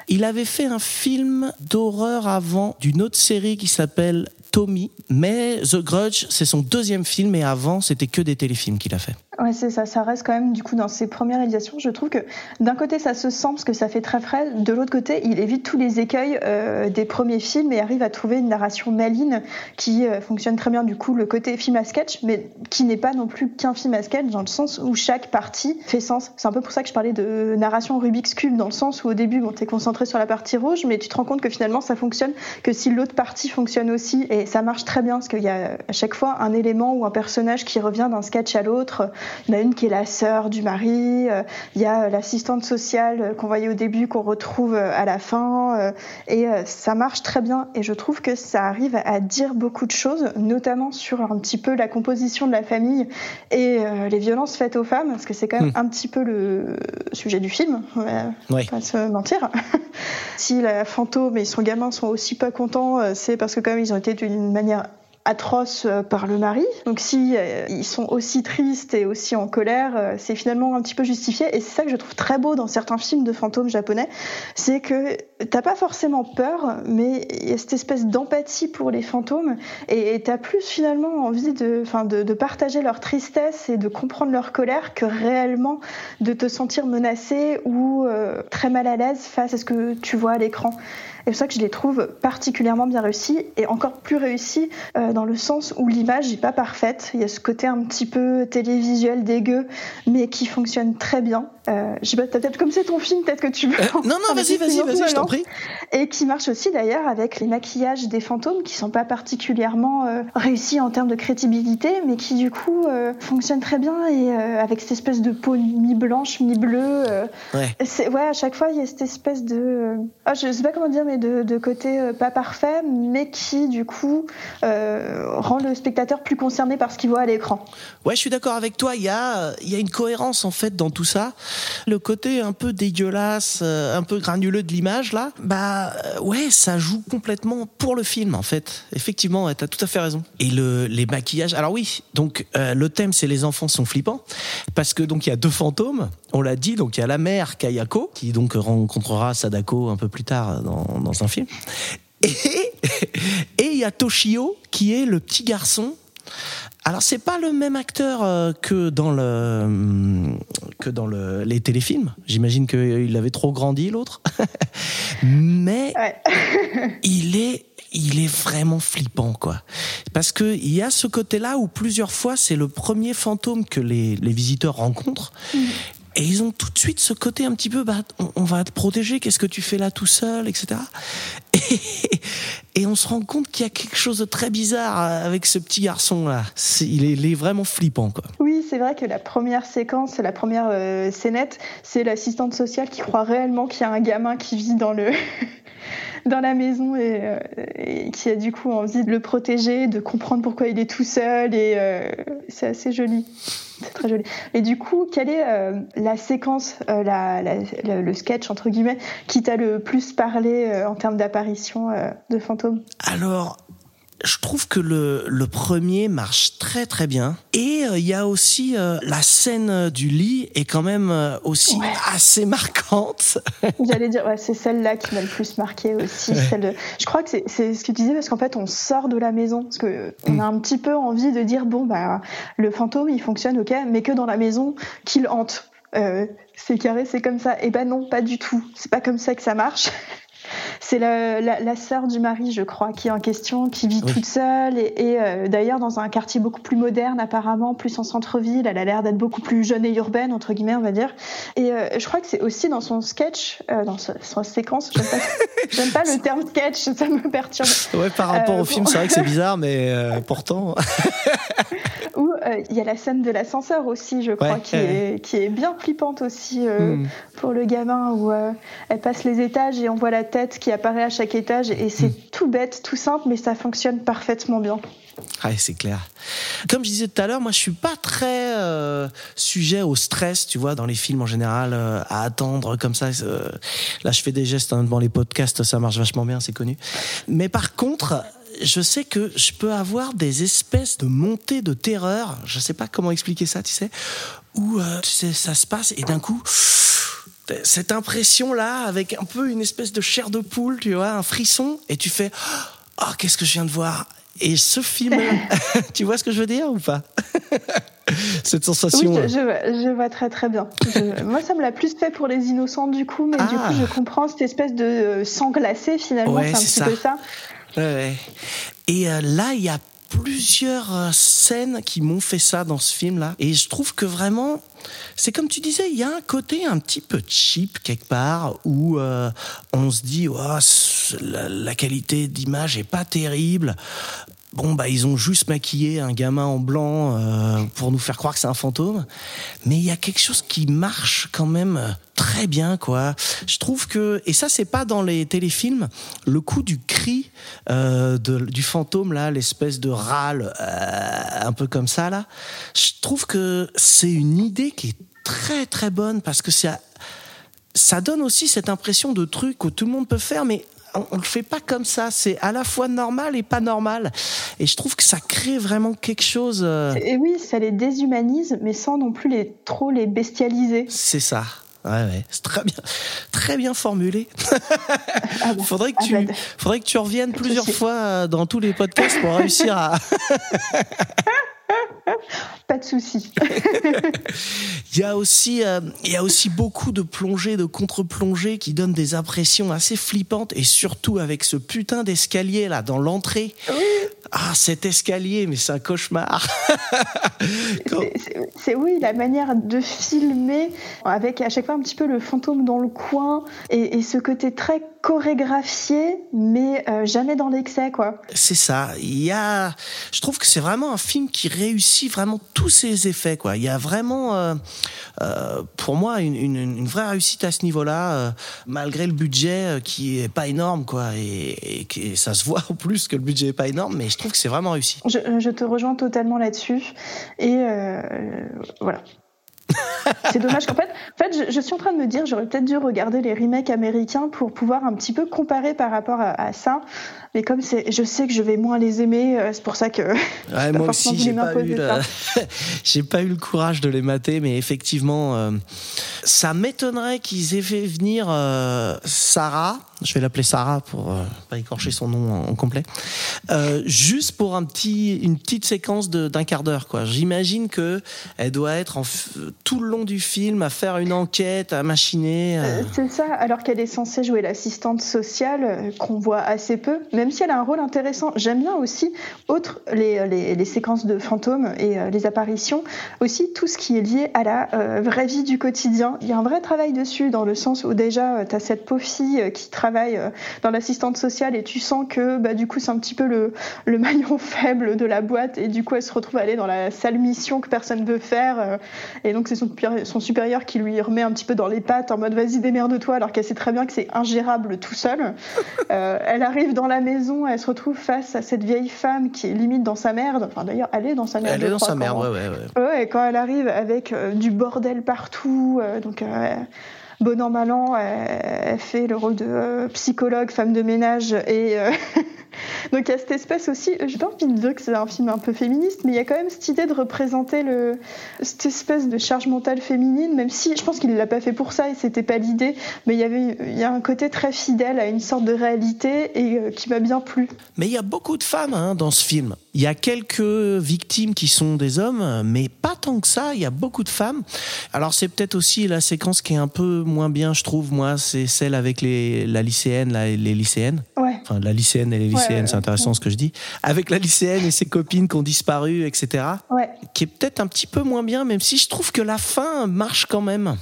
Il avait fait un film d'horreur avant d'une autre série qui s'appelle Tommy, mais The Grudge, c'est son deuxième film et avant, c'était que des téléfilms qu'il a fait. Ouais, c'est ça. Ça reste quand même, du coup, dans ses premières réalisations. Je trouve que d'un côté, ça se sent parce que ça fait très frais. De l'autre côté, il évite tous les écueils euh, des premiers films et arrive à trouver une narration maligne qui euh, fonctionne très bien. Du coup, le côté film à sketch, mais qui n'est pas non plus qu'un film à sketch dans le sens où chaque partie fait sens. C'est un peu pour ça que je parlais de narration Rubik's Cube dans le sens où au début, bon, t'es concentré sur la partie rouge, mais tu te rends compte que finalement, ça fonctionne que si l'autre partie fonctionne aussi. Et ça marche très bien parce qu'il y a à chaque fois un élément ou un personnage qui revient d'un sketch à l'autre. Il y en a une qui est la sœur du mari, euh, il y a euh, l'assistante sociale euh, qu'on voyait au début, qu'on retrouve à la fin, et ça marche très bien. Et je trouve que ça arrive à dire beaucoup de choses, notamment sur un petit peu la composition de la famille et les violences faites aux femmes, parce que c'est quand même un petit peu le sujet du film, on va Oui. pas se mentir. si la fantôme et son gamin sont aussi pas contents, c'est parce que quand même ils ont été d'une manière atroce euh, par le mari. Donc si euh, ils sont aussi tristes et aussi en colère, euh, c'est finalement un petit peu justifié. Et c'est ça que je trouve très beau dans certains films de fantômes japonais, c'est que t'as pas forcément peur, mais il y a cette espèce d'empathie pour les fantômes et t'as plus finalement envie de, partager leur tristesse et de comprendre leur colère que réellement de te sentir menacé ou très mal à l'aise face à ce que tu vois à l'écran. Et c'est pour ça que je les trouve particulièrement bien réussis et encore plus réussis euh, dans le sens où l'image n'est pas parfaite. Il y a ce côté un petit peu télévisuel dégueu, mais qui fonctionne très bien. Euh, je sais pas, peut-être comme c'est ton film, peut-être que tu veux. Euh, non, non, vas-y, vas-y, vas-y, je t'en prie. Et qui marche aussi d'ailleurs avec les maquillages des fantômes qui sont pas particulièrement euh, réussis en termes de crédibilité, mais qui du coup fonctionnent très bien et avec cette espèce de peau mi-blanche, mi-bleue. Ouais. à chaque fois il y a cette espèce de, ah, je sais pas comment dire, mais de, côté euh, pas parfait, mais qui du coup euh, rend le spectateur plus concerné par ce qu'il voit à l'écran. Ouais, je suis d'accord avec toi. Il y a, y a une cohérence en fait dans tout ça. Le côté un peu dégueulasse, euh, un peu granuleux de l'image là, bah ouais, ça joue complètement pour le film en fait. Effectivement, t'as tout à fait raison. Et le, les maquillages. Alors oui, donc le thème c'est les enfants sont flippants parce que donc il y a deux fantômes. On l'a dit, donc il y a la mère Kayako qui donc rencontrera Sadako un peu plus tard dans, dans un film. Et il y a Toshio qui est le petit garçon Alors c'est pas le même acteur euh, que dans le que dans le, les téléfilms. J'imagine qu'il avait trop grandi l'autre, mais Ouais. il est il est vraiment flippant quoi parce que il y a ce côté là où plusieurs fois c'est le premier fantôme que les, les visiteurs rencontrent et ils ont tout de suite ce côté un petit peu bah on, va te protéger qu'est-ce que tu fais là tout seul etc et, on se rend compte qu'il y a quelque chose de très bizarre avec ce petit garçon là. C'est- il est, il est vraiment flippant quoi. Oui, c'est vrai que la première séquence, la première euh, scénette, c'est l'assistante sociale qui croit réellement qu'il y a un gamin qui vit dans le dans la maison et, euh, et qui a du coup envie de le protéger, de comprendre pourquoi il est tout seul et euh, c'est assez joli. C'est très joli. Et du coup, quelle est euh, la séquence, euh, la, la- le, le sketch entre guillemets, qui t'a le plus parlé euh, en termes d'apparition de fantômes Alors, je trouve que le, le premier marche très très bien. Et euh, il y a aussi euh, la scène euh, du lit est quand même euh, aussi Ouais. assez marquante. J'allais dire, ouais, c'est celle-là qui m'a le plus marqué aussi. Celle de... Je crois que c'est- ce que tu disais parce qu'en fait, on sort de la maison. Parce que on a un petit peu envie de dire, bon, bah, le fantôme, il fonctionne, ok, mais que dans la maison qu'il hante. Euh, c'est carré, c'est comme ça. Et ben non, pas du tout. C'est pas comme ça que ça marche. C'est la, la, la sœur du mari, je crois, qui est en question, qui vit Oui. toute seule et, et, euh, d'ailleurs dans un quartier beaucoup plus moderne apparemment, plus en centre-ville. Elle a l'air d'être beaucoup plus jeune et urbaine entre guillemets, on va dire. Et euh, je crois que c'est aussi dans son sketch, euh, dans son séquence. J'aime pas, j'aime pas le terme sketch, ça me perturbe. Ouais, par rapport au film, c'est vrai que c'est bizarre, mais pourtant. Ou il y a la scène de l'ascenseur aussi, je crois, Ouais, qui. Est, qui est bien flippante aussi euh, Hmm. pour le gamin, où euh, elle passe les étages et on voit la tête qui apparaît à chaque étage. Et c'est Hmm. tout bête, tout simple, mais ça fonctionne parfaitement bien. Ouais, c'est clair. Comme je disais tout à l'heure, moi je suis pas très euh, sujet au stress, tu vois, dans les films en général, euh, à attendre comme ça. euh, là, je fais des gestes hein, devant les podcasts, ça marche vachement bien, c'est connu. Mais par contre, je sais que je peux avoir des espèces de montées de terreur. Je sais pas comment expliquer ça, tu sais, où euh, tu sais, ça se passe et d'un coup. Cette impression-là, avec un peu une espèce de chair de poule, tu vois, un frisson, et tu fais, oh, qu'est-ce que je viens de voir? Et ce film, tu vois ce que je veux dire ou pas? Cette Oui, sensation. je, euh, je, vois- je vois très très bien. Je- moi, ça me l'a plus fait pour les innocents du coup, mais du Ah. coup, je comprends cette espèce de euh, sang glacé finalement. Ouais, c'est un petit ça. peu ça. Et euh, là, il y a plusieurs euh, scènes qui m'ont fait ça dans ce film-là. Et je trouve que vraiment, c'est comme tu disais, il y a un côté un petit peu cheap quelque part où euh, on se dit, oh, la, la qualité d'image est pas terrible. Bon, bah, ils ont juste maquillé un gamin en blanc euh, pour nous faire croire que c'est un fantôme. Mais il y a quelque chose qui marche quand même euh, très bien, quoi. Je trouve que, et ça, c'est pas dans les téléfilms, le coup du cri euh, du fantôme, là, l'espèce de râle, euh, un peu comme ça, là. Je trouve que c'est une idée qui est très, très bonne parce que ça, ça donne aussi cette impression de truc que tout le monde peut faire, mais on, on le fait pas comme ça. C'est à la fois normal et pas normal. Et je trouve que ça crée vraiment quelque chose. euh, Et oui, ça les déshumanise, mais sans non plus les trop les bestialiser. c'est ça. Ouais, ouais, c'est très bien, très bien formulé. Ah bah, faudrait que ah tu, bah, faudrait que tu reviennes plusieurs fois euh, dans tous les podcasts pour réussir à. pas de souci. Il y a aussi, euh, il y a aussi beaucoup de plongées, de contre-plongées qui donnent des impressions assez flippantes et surtout avec ce putain d'escalier là dans l'entrée. Ah, cet escalier, mais c'est un cauchemar. C'est- oui, la manière de filmer avec à chaque fois un petit peu le fantôme dans le coin et, et ce côté très chorégraphié, mais euh, jamais dans l'excès, quoi. C'est ça. Il y a, je trouve que c'est vraiment un film qui réussit vraiment tous ses effets, quoi. Il y a vraiment, euh, euh, pour moi, une, une, une vraie réussite à ce niveau-là, euh, malgré le budget euh, qui est pas énorme, quoi. Et, et, ça se voit en plus que le budget est pas énorme, mais je trouve que c'est vraiment réussi. Je, je te rejoins totalement là-dessus. Et voilà. c'est dommage qu'en fait, en fait je, je, suis en train de me dire, j'aurais peut-être dû regarder les remakes américains pour pouvoir un petit peu comparer par rapport à, à ça. Mais comme je sais que je vais moins les aimer, euh, c'est pour ça que. Ouais, moi aussi, j'ai pas, eu le... j'ai pas eu le courage de les mater, mais effectivement, euh, ça m'étonnerait qu'ils aient fait venir euh, Sarah. Je vais l'appeler Sarah pour euh, pas écorcher son nom en, en complet. Juste pour un petit, une petite séquence d'un quart d'heure, quoi. J'imagine que elle doit être en tout le long du film à faire une enquête, à machiner. C'est ça, alors qu'elle est censée jouer l'assistante sociale qu'on voit assez peu, même si elle a un rôle intéressant. J'aime bien aussi, outre les, les, séquences de fantômes et euh, les apparitions, aussi tout ce qui est lié à la euh, vraie vie du quotidien. Il y a un vrai travail dessus, dans le sens où déjà, tu as cette pauvre fille qui travaille dans l'assistante sociale et tu sens que bah, du coup c'est un petit peu le, le, maillon faible de la boîte et du coup elle se retrouve à aller dans la sale mission que personne veut faire et donc c'est son, son, supérieur qui lui remet un petit peu dans les pattes en mode vas-y démerde-toi alors qu'elle sait très bien que c'est ingérable tout seul. euh, elle arrive dans la maison, elle se retrouve face à cette vieille femme qui est limite dans sa merde. Enfin d'ailleurs elle est dans sa merde. Elle est dans crois, sa merde, ouais, ouais, ouais. Ouais, et quand elle arrive avec euh, du bordel partout, euh, donc euh, bon an mal an, elle, elle, fait le rôle de euh, psychologue, femme de ménage et donc il y a cette espèce aussi, j'ai pas envie de dire que c'est un film un peu féministe, mais il y a quand même cette idée de représenter le, cette espèce de charge mentale féminine, même si je pense qu'il l'a pas fait pour ça et c'était pas l'idée, mais il y avait il y a un côté très fidèle à une sorte de réalité et euh, qui m'a bien plu. Mais il y a beaucoup de femmes hein, dans ce film. Il y a quelques victimes qui sont des hommes, mais pas tant que ça. Il y a beaucoup de femmes. Alors c'est peut-être aussi la séquence qui est un peu moins bien, je trouve. Moi, c'est celle avec les, la lycéenne, la, les lycéennes. Ouais. Enfin, la lycéenne et les lycéennes, ouais, c'est intéressant ouais. ce que je dis. Avec la lycéenne et ses copines qui ont disparu, etc. Ouais. Qui est peut-être un petit peu moins bien, même si je trouve que la fin marche quand même.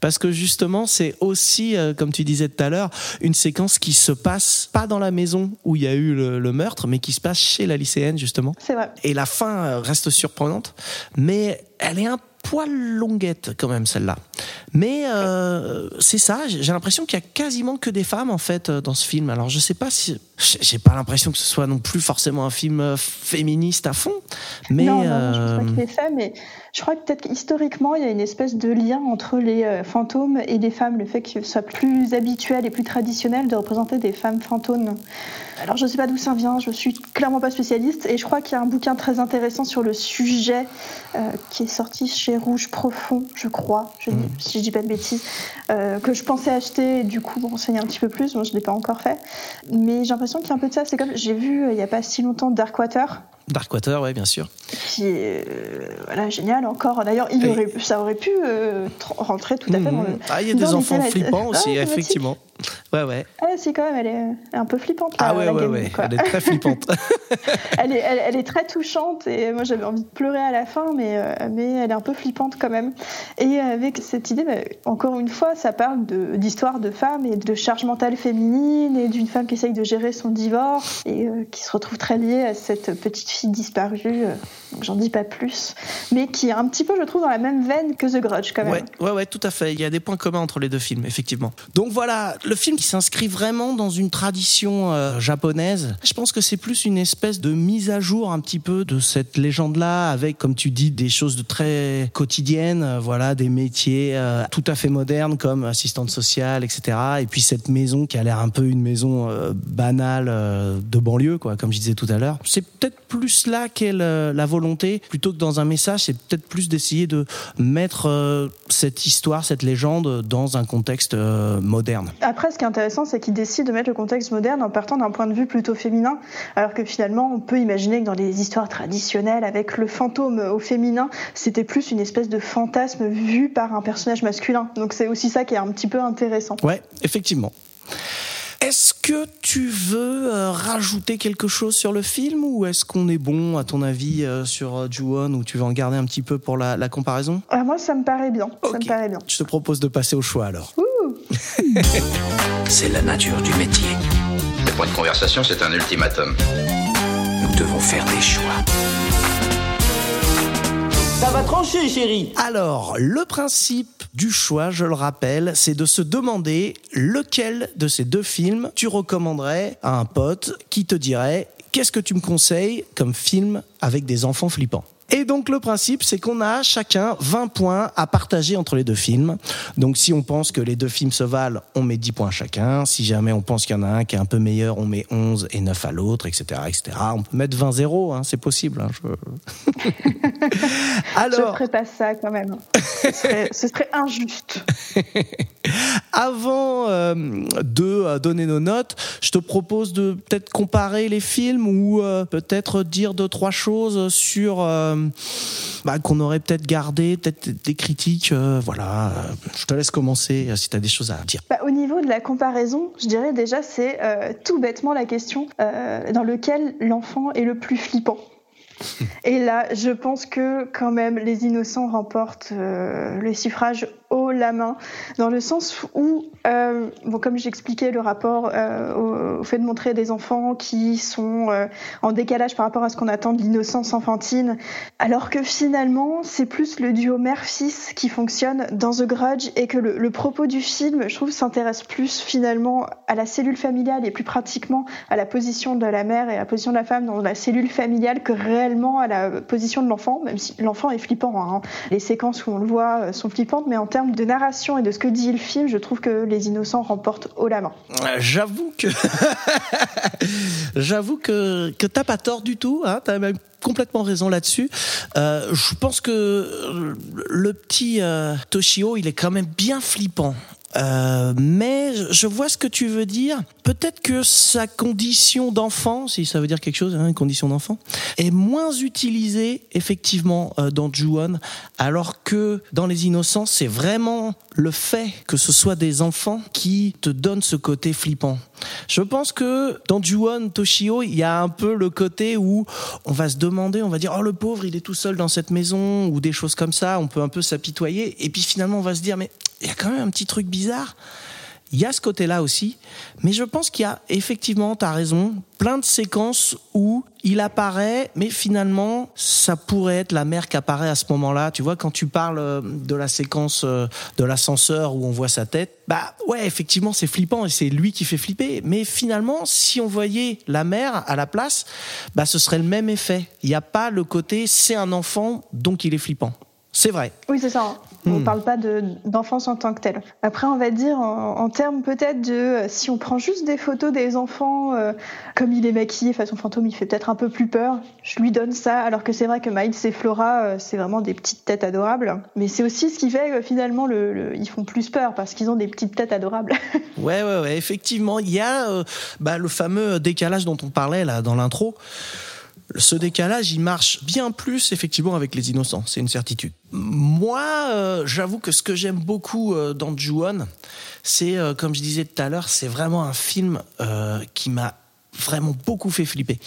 Parce que justement, c'est aussi, euh, comme tu disais tout à l'heure, une séquence qui se passe pas dans la maison où il y a eu le, le meurtre, mais qui se passe chez la lycéenne, justement. C'est vrai. Et la fin reste surprenante, mais elle est un poil longuette quand même celle-là. Mais euh, c'est ça, j'ai l'impression qu'il y a quasiment que des femmes en fait dans ce film. Alors je sais pas si j'ai pas l'impression que ce soit non plus forcément un film euh, féministe à fond, mais non, non, non je pense pas qu'il est fait, mais je crois que peut-être historiquement il y a une espèce de lien entre les euh, fantômes et les femmes, le fait ce soit plus habituel et plus traditionnel de représenter des femmes fantômes. Alors je sais pas d'où ça vient, je suis clairement pas spécialiste et je crois qu'il y a un bouquin très intéressant sur le sujet euh, qui est sorti chez Rouge Profond, je crois, je, mmh. si je dis pas de bêtises, euh, que je pensais acheter et du coup me renseigner un petit peu plus, moi je l'ai pas encore fait, mais j'ai l'impression qu'il y a un peu de ça, c'est comme j'ai vu il y a pas si longtemps Darkwater. Darkwater, ouais, bien sûr. Qui est euh, voilà, génial encore. D'ailleurs, il aurait, ça aurait pu euh, rentrer tout à fait mmh. dans le. Ah, il y a des enfants flippants aussi, ah, effectivement. Ouais, ouais. Ah, c'est quand même, elle est un peu flippante. Ah, ouais, la ouais, game, ouais. Quoi. Elle est très flippante. elle, est, elle, elle, est très touchante et moi j'avais envie de pleurer à la fin, mais, euh, mais elle est un peu flippante quand même. Et avec cette idée, bah, encore une fois, ça parle d'histoire de, de femmes et de charge mentale féminine et d'une femme qui essaye de gérer son divorce et euh, qui se retrouve très liée à cette petite fille disparue. Euh, J'en dis pas plus, mais qui est un petit peu, je trouve, dans la même veine que The Grudge quand même. Ouais, ouais, ouais, tout à fait. Il y a des points communs entre les deux films, effectivement. Donc voilà, le film qui s'inscrit vraiment dans une tradition euh, japonaise. Je pense que c'est plus une espèce de mise à jour un petit peu de cette légende-là, avec, comme tu dis, des choses de très quotidiennes, euh, voilà, des métiers euh, tout à fait modernes comme assistante sociale, etc. Et puis cette maison qui a l'air un peu une maison euh, banale de banlieue, quoi, comme je disais tout à l'heure. C'est peut-être plus là qu'est la volonté, plutôt que dans un message, c'est peut-être plus d'essayer de mettre cette histoire, cette légende dans un contexte moderne. Ce qui est intéressant, c'est qu'il décide de mettre le contexte moderne en partant d'un point de vue plutôt féminin, alors que finalement, on peut imaginer que dans les histoires traditionnelles, avec le fantôme au féminin, c'était plus une espèce de fantasme vu par un personnage masculin. Donc c'est aussi ça qui est un petit peu intéressant. Ouais, effectivement. Est-ce que tu veux euh, rajouter quelque chose sur le film ou est-ce qu'on est bon, à ton avis, euh, sur euh, Ju-On ou tu veux en garder un petit peu pour la, la comparaison? Ah, Moi, ça me paraît bien. Okay. Ça me paraît bien. Je te propose de passer au choix alors. c'est la nature du métier. Le point de conversation, c'est un ultimatum. Nous devons faire des choix. Ça va trancher, chérie. Alors, le principe du choix, je le rappelle, c'est de se demander lequel de ces deux films tu recommanderais à un pote qui te dirait qu'est-ce que tu me conseilles comme film avec des enfants flippants? Et donc le principe, c'est qu'on a chacun 20 points à partager entre les deux films. Donc si on pense que les deux films se valent, on met 10 points chacun. Si jamais on pense qu'il y en a un qui est un peu meilleur, on met 11 et 9 à l'autre, etc., etc. On peut mettre 20-0, hein, c'est possible. Hein, je... Alors... Je ferai pas ça quand même. Ce serait, ce serait injuste. Avant euh, de euh, donner nos notes, je te propose de peut-être comparer les films ou euh, peut-être dire deux trois choses sur bah, qu'on aurait peut-être gardé, peut-être des critiques. voilà, je te laisse commencer si tu as des choses à dire. Bah, au niveau de la comparaison, je dirais déjà c'est tout bêtement la question dans lequel l'enfant est le plus flippant. Et là, je pense que quand même les innocents remportent le suffrage la main, dans le sens où, euh, comme j'expliquais, le rapport euh, au, fait de montrer des enfants qui sont euh, en décalage par rapport à ce qu'on attend de l'innocence enfantine, alors que finalement, c'est plus le duo mère-fils qui fonctionne dans The Grudge et que le, le propos du film, je trouve, s'intéresse plus finalement à la cellule familiale et plus pratiquement à la position de la mère et à la position de la femme dans la cellule familiale que réellement à la position de l'enfant, même si l'enfant est flippant. Hein. Les séquences où on le voit sont flippantes, mais en termes de narration et de ce que dit le film, je trouve que Les Innocents remportent haut la main. Euh, j'avoue que j'avoue que que t'as pas tort du tout. Hein, t'as même complètement raison là-dessus. Euh, je pense que le petit euh, Toshio, il est quand même bien flippant. Euh, mais je vois ce que tu veux dire. Peut-être que sa condition d'enfant, si ça veut dire quelque chose, hein, une condition d'enfant, est moins utilisée effectivement euh, dans Ju-On, alors que dans Les Innocents, c'est vraiment le fait que ce soit des enfants qui te donnent ce côté flippant. Je pense que dans Ju-On, Toshio, il y a un peu le côté où on va se demander, on va dire, oh le pauvre, il est tout seul dans cette maison, ou des choses comme ça, on peut un peu s'apitoyer, et puis finalement on va se dire, mais il y a quand même un petit truc bizarre. Il y a ce côté-là aussi, mais je pense qu'il y a effectivement, tu as raison, plein de séquences où il apparaît, mais finalement, ça pourrait être la mère qui apparaît à ce moment-là. Tu vois, quand tu parles euh, de la séquence euh, de l'ascenseur où on voit sa tête, bah ouais, effectivement, c'est flippant et c'est lui qui fait flipper. Mais finalement, si on voyait la mère à la place, bah ce serait le même effet. Il n'y a pas le côté c'est un enfant, donc il est flippant. C'est vrai. Oui, c'est ça. On ne hmm. parle pas d'enfance en tant que telle. Après, on va dire en, termes peut-être de euh, si on prend juste des photos des enfants, euh, comme il est maquillé façon fantôme, il fait peut-être un peu plus peur. Je lui donne ça, alors que c'est vrai que Miles et Flora, euh, c'est vraiment des petites têtes adorables. Mais c'est aussi ce qui fait que finalement, le, ils font plus peur parce qu'ils ont des petites têtes adorables. ouais, ouais, ouais. Effectivement, il y a bah, le fameux décalage dont on parlait là dans l'intro ce décalage, il marche bien plus effectivement avec les innocents, c'est une certitude. Moi, euh, j'avoue que ce que j'aime beaucoup euh, dans Ju-On, c'est, euh, comme je disais tout à l'heure, c'est vraiment un film qui m'a vraiment beaucoup fait flipper.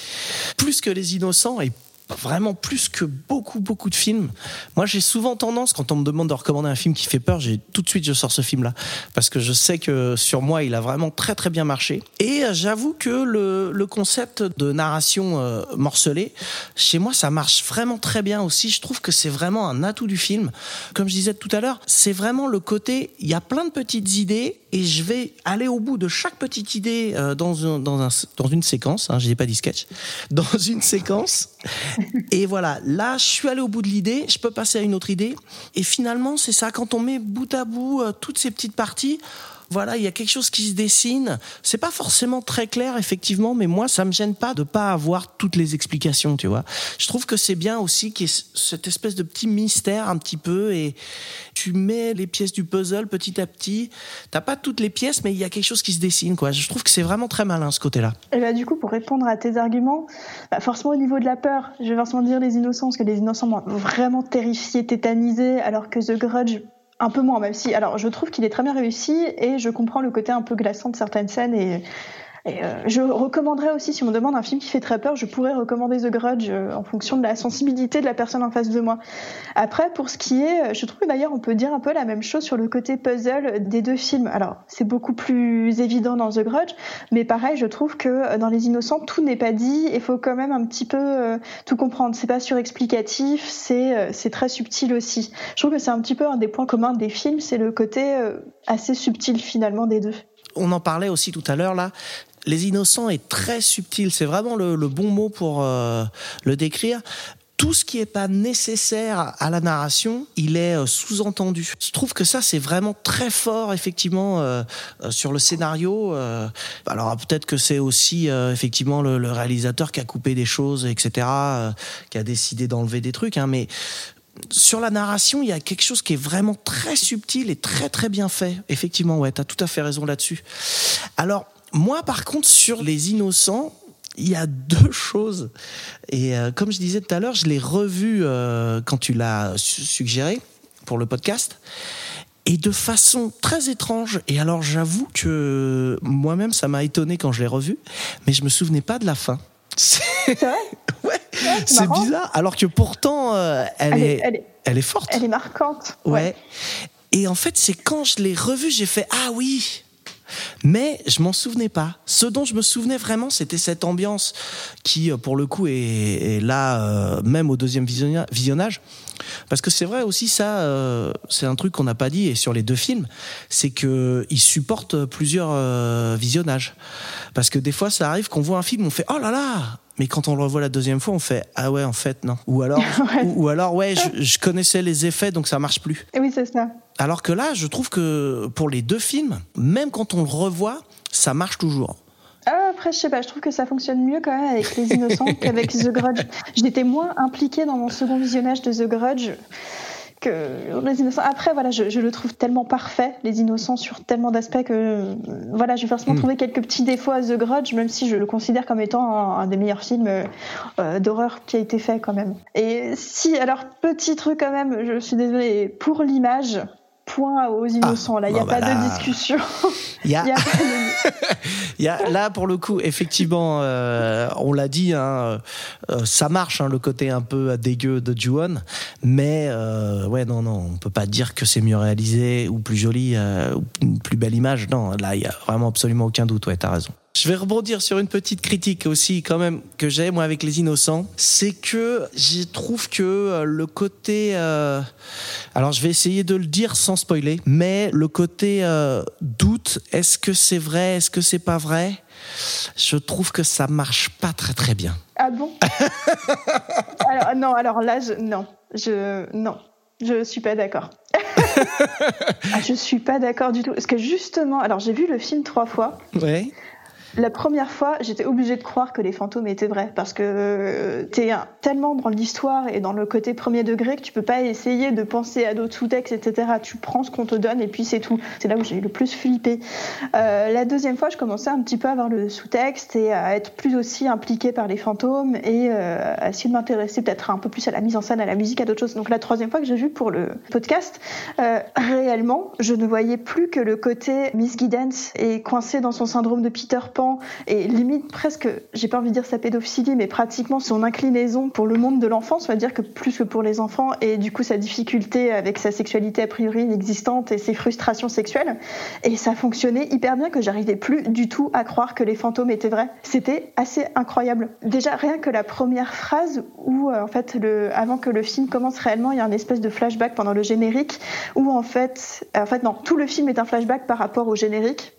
Plus que les innocents et vraiment plus que beaucoup beaucoup de films. Moi, j'ai souvent tendance quand on me demande de recommander un film qui fait peur, j'ai tout de suite je sors ce film-là parce que je sais que sur moi, il a vraiment très très bien marché. Et euh, j'avoue que le, le, concept de narration euh, morcelée, chez moi, ça marche vraiment très bien aussi. Je trouve que c'est vraiment un atout du film. Comme je disais tout à l'heure, c'est vraiment le côté, il y a plein de petites idées et je vais aller au bout de chaque petite idée euh, dans, un, dans, un, dans une séquence. Hein, je n'ai pas dit sketch, dans une séquence. Et voilà, là, je suis allé au bout de l'idée, je peux passer à une autre idée. Et finalement, c'est ça, quand on met bout à bout euh, toutes ces petites parties, voilà, il y a quelque chose qui se dessine. C'est pas forcément très clair, effectivement, mais moi, ça me gêne pas de pas avoir toutes les explications, tu vois. Je trouve que c'est bien aussi qu'il y ait cette espèce de petit mystère un petit peu et tu mets les pièces du puzzle petit à petit. T'as pas toutes les pièces, mais il y a quelque chose qui se dessine, quoi. Je trouve que c'est vraiment très malin, ce côté-là. Et bah, du coup, pour répondre à tes arguments, bah, forcément, au niveau de la peur, je vais forcément dire les innocents, parce que les innocents m'ont vraiment terrifié, tétanisé, alors que The Grudge, un peu moins, même si. Alors, je trouve qu'il est très bien réussi et je comprends le côté un peu glaçant de certaines scènes et euh, je recommanderais aussi, si on me demande un film qui fait très peur, je pourrais recommander The Grudge euh, en fonction de la sensibilité de la personne en face de moi. Après, pour ce qui est, euh, je trouve d'ailleurs on peut dire un peu la même chose sur le côté puzzle des deux films. Alors, c'est beaucoup plus évident dans The Grudge, mais pareil, je trouve que dans Les Innocents, tout n'est pas dit et faut quand même un petit peu tout comprendre. C'est pas surexplicatif, c'est c'est très subtil aussi. Je trouve que c'est un petit peu un des points communs des films, c'est le côté assez subtil finalement des deux on en parlait aussi tout à l'heure là. Les innocents est très subtil, c'est vraiment le, bon mot pour euh, le décrire. tout ce qui est pas nécessaire à la narration, il est euh, sous-entendu. Je trouve que ça, c'est vraiment très fort, effectivement, euh, sur le scénario. Alors peut-être que c'est aussi effectivement le, réalisateur qui a coupé des choses, etc., qui a décidé d'enlever des trucs, hein, mais sur la narration, il y a quelque chose qui est vraiment très subtil et très très bien fait. Effectivement, ouais, t'as tout à fait raison là-dessus. Alors, moi, par contre, sur les innocents, il y a deux choses. Et euh, comme je disais tout à l'heure, je l'ai revu euh, quand tu l'as su- suggéré pour le podcast. Et de façon très étrange. Et alors, j'avoue que moi-même, ça m'a étonné quand je l'ai revu, mais je me souvenais pas de la fin. Ouais, c'est bizarre. Alors que pourtant, euh, elle, Elle est, est, elle, est, elle est forte. elle est marquante. Ouais. Et en fait, c'est quand je l'ai revu, j'ai fait ah oui. Mais je m'en souvenais pas. Ce dont je me souvenais vraiment, c'était cette ambiance qui, euh, pour le coup, est, là, euh, même au deuxième visionna- visionnage. Parce que c'est vrai aussi ça, euh, c'est un truc qu'on n'a pas dit et sur les deux films, c'est que ils supportent plusieurs euh, visionnages. Parce que des fois, ça arrive qu'on voit un film, on fait oh là là, mais quand on le revoit la deuxième fois, on fait ah ouais en fait non. Ou alors, Ouais. ou, ou alors ouais, je, je connaissais les effets donc ça marche plus. Et oui, c'est ça. Alors que là, je trouve que pour les deux films, même quand on le revoit, ça marche toujours. Ah, après, je sais pas, je trouve que ça fonctionne mieux quand même avec Les Innocents qu'avec The Grudge. J'étais moins impliquée dans mon second visionnage de The Grudge que Les Innocents. Après, voilà, je, je le trouve tellement parfait, Les Innocents, sur tellement d'aspects que, voilà, j'ai forcément Mm. trouvé quelques petits défauts à The Grudge, même si je le considère comme étant un, un des meilleurs films euh, euh, d'horreur qui a été fait quand même. Et si, alors, petit truc quand même, je suis désolée, pour l'image, point aux Innocents, là, il n'y a bon, pas bah là. de discussion. Il y a, Il y a pas de- il y a- là pour le coup, effectivement, euh, on l'a dit, hein, euh, ça marche hein, le côté un peu dégueu de Ju-On, mais euh, ouais non non, on peut pas dire que c'est mieux réalisé ou plus joli euh, ou une plus belle image. Non, là il y a vraiment absolument aucun doute. Ouais, t'as raison. Je vais rebondir sur une petite critique aussi quand même que j'ai moi avec les innocents, c'est que je trouve que euh, le côté, euh, alors je vais essayer de le dire sans spoiler, mais le côté euh, doute, est-ce que c'est vrai, est-ce que c'est pas vrai, je trouve que ça marche pas très très bien. Ah bon? Alors non, alors là, je, non, je non, je suis pas d'accord. ah, je suis pas d'accord du tout, parce que justement, alors j'ai vu le film trois fois. Ouais. La première fois, j'étais obligée de croire que les fantômes étaient vrais parce que euh, t'es tellement dans l'histoire et dans le côté premier degré que tu peux pas essayer de penser à d'autres sous-textes, etc. Tu prends ce qu'on te donne et puis c'est tout. C'est là où j'ai eu le plus flippé. Euh, la deuxième fois, je commençais un petit peu à avoir le sous-texte et à être plus aussi impliquée par les fantômes et euh, à essayer de m'intéresser peut-être un peu plus à la mise en scène, à la musique, à d'autres choses. Donc la troisième fois que j'ai vu pour le podcast, euh, réellement, je ne voyais plus que le côté Miss Giddens est coincée dans son syndrome de Peter Pan et limite presque, j'ai pas envie de dire sa pédophilie, mais pratiquement son inclinaison pour le monde de l'enfance, on va dire que plus que pour les enfants, et du coup sa difficulté avec sa sexualité a priori inexistante et ses frustrations sexuelles. Et ça fonctionnait hyper bien que j'arrivais plus du tout à croire que les fantômes étaient vrais. C'était assez incroyable. Déjà rien que la première phrase où euh, en fait avant que le film commence réellement, il y a un espèce de flashback pendant le générique où en fait, en fait non, tout le film est un flashback par rapport au générique.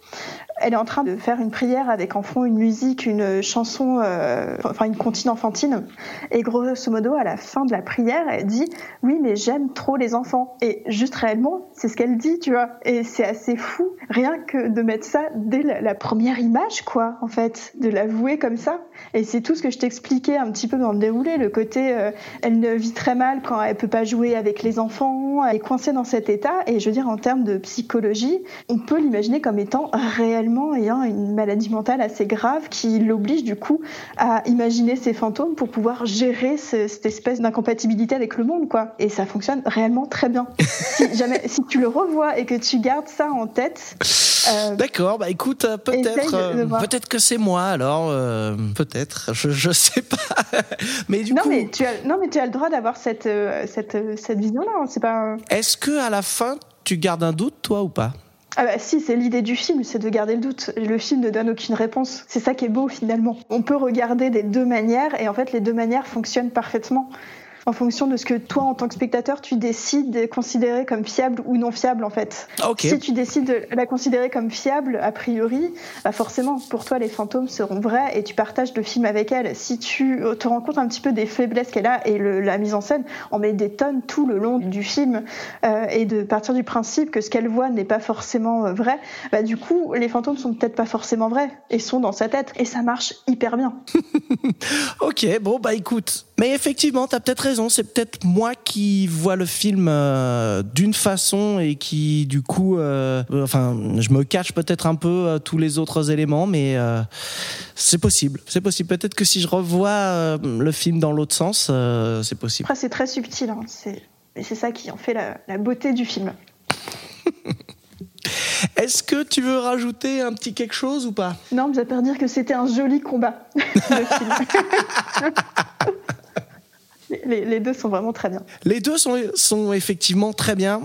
Elle est en train de faire une prière avec en fond une musique, une chanson, euh, enfin une comptine enfantine. Et grosso modo, à la fin de la prière, elle dit Oui, mais j'aime trop les enfants. Et juste réellement, c'est ce qu'elle dit, tu vois. Et c'est assez fou, rien que de mettre ça dès la, première image, quoi, en fait, de l'avouer comme ça. Et c'est tout ce que je t'expliquais un petit peu dans le déroulé, le côté euh, elle ne vit très mal quand elle peut pas jouer avec les enfants, elle est coincée dans cet état. Et je veux dire, en termes de psychologie, on peut l'imaginer comme étant ayant une maladie mentale assez grave qui l'oblige du coup à imaginer ces fantômes pour pouvoir gérer ce- cette espèce d'incompatibilité avec le monde, quoi. Et ça fonctionne réellement très bien. si jamais, si tu le revois et que tu gardes ça en tête, euh, D'accord, bah écoute, euh, peut-être, euh, peut-être que c'est moi. Alors, euh, peut-être, je, je sais pas. mais du non, coup, mais tu as, non, mais tu as le droit d'avoir cette, cette, cette vision-là. hein. C'est pas. est-ce que à la fin tu gardes un doute, toi ou pas? Ah bah si, c'est l'idée du film, c'est de garder le doute. Le film ne donne aucune réponse. C'est ça qui est beau finalement. On peut regarder des deux manières et en fait les deux manières fonctionnent parfaitement. En fonction de ce que toi, en tant que spectateur, tu décides de considérer comme fiable ou non fiable, en fait. Si tu décides de la considérer comme fiable, a priori, bah forcément, pour toi, les fantômes seront vrais et tu partages le film avec elle. Si tu te rends compte un petit peu des faiblesses qu'elle a et le- la mise en scène, on met des tonnes tout le long du film euh, et de partir du principe que ce qu'elle voit n'est pas forcément euh, vrai, bah, du coup, les fantômes sont peut-être pas forcément vrais et sont dans sa tête. Et ça marche hyper bien. Ok, bon bah écoute. Mais effectivement, t'as peut-être raison. C'est peut-être moi qui vois le film euh, d'une façon et qui, du coup, euh, enfin, je me cache peut-être un peu euh, tous les autres éléments, mais c'est possible. C'est possible. Peut-être que si je revois le film dans l'autre sens, c'est possible. Après, c'est très subtil. Hein. C'est... Et c'est ça qui en fait la, la beauté du film. Est-ce que tu veux rajouter un petit quelque chose ou pas? Non, mais à part dire que c'était un joli combat. Les- deux sont vraiment très bien. Les deux sont, sont effectivement très bien.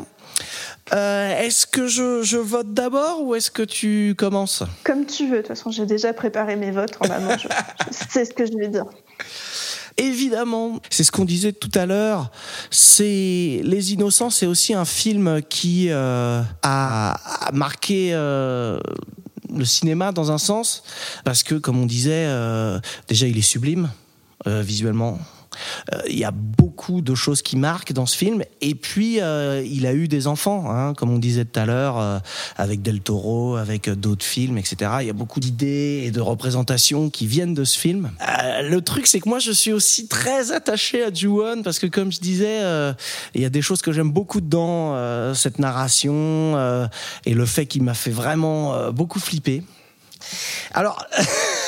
Euh, est-ce que je, je vote d'abord ou est-ce que tu commences? Comme tu veux, de toute façon, j'ai déjà préparé mes votes en amont. Je, je sais ce que je vais dire. Évidemment, c'est ce qu'on disait tout à l'heure. C'est Les Innocents, c'est aussi un film qui euh, a, a marqué euh, le cinéma dans un sens, parce que, comme on disait, euh, déjà il est sublime visuellement. Euh, Il y a beaucoup de choses qui marquent dans ce film. Et puis, euh, il a eu des enfants, hein, comme on disait tout à l'heure, euh, avec Del Toro, avec d'autres films, etc. Il y a beaucoup d'idées et de représentations qui viennent de ce film. Le truc, c'est que moi, je suis aussi très attaché à Ju-won parce que, comme je disais, il y a des choses que j'aime beaucoup dedans, cette narration et le fait qu'il m'a fait vraiment beaucoup flipper. Alors,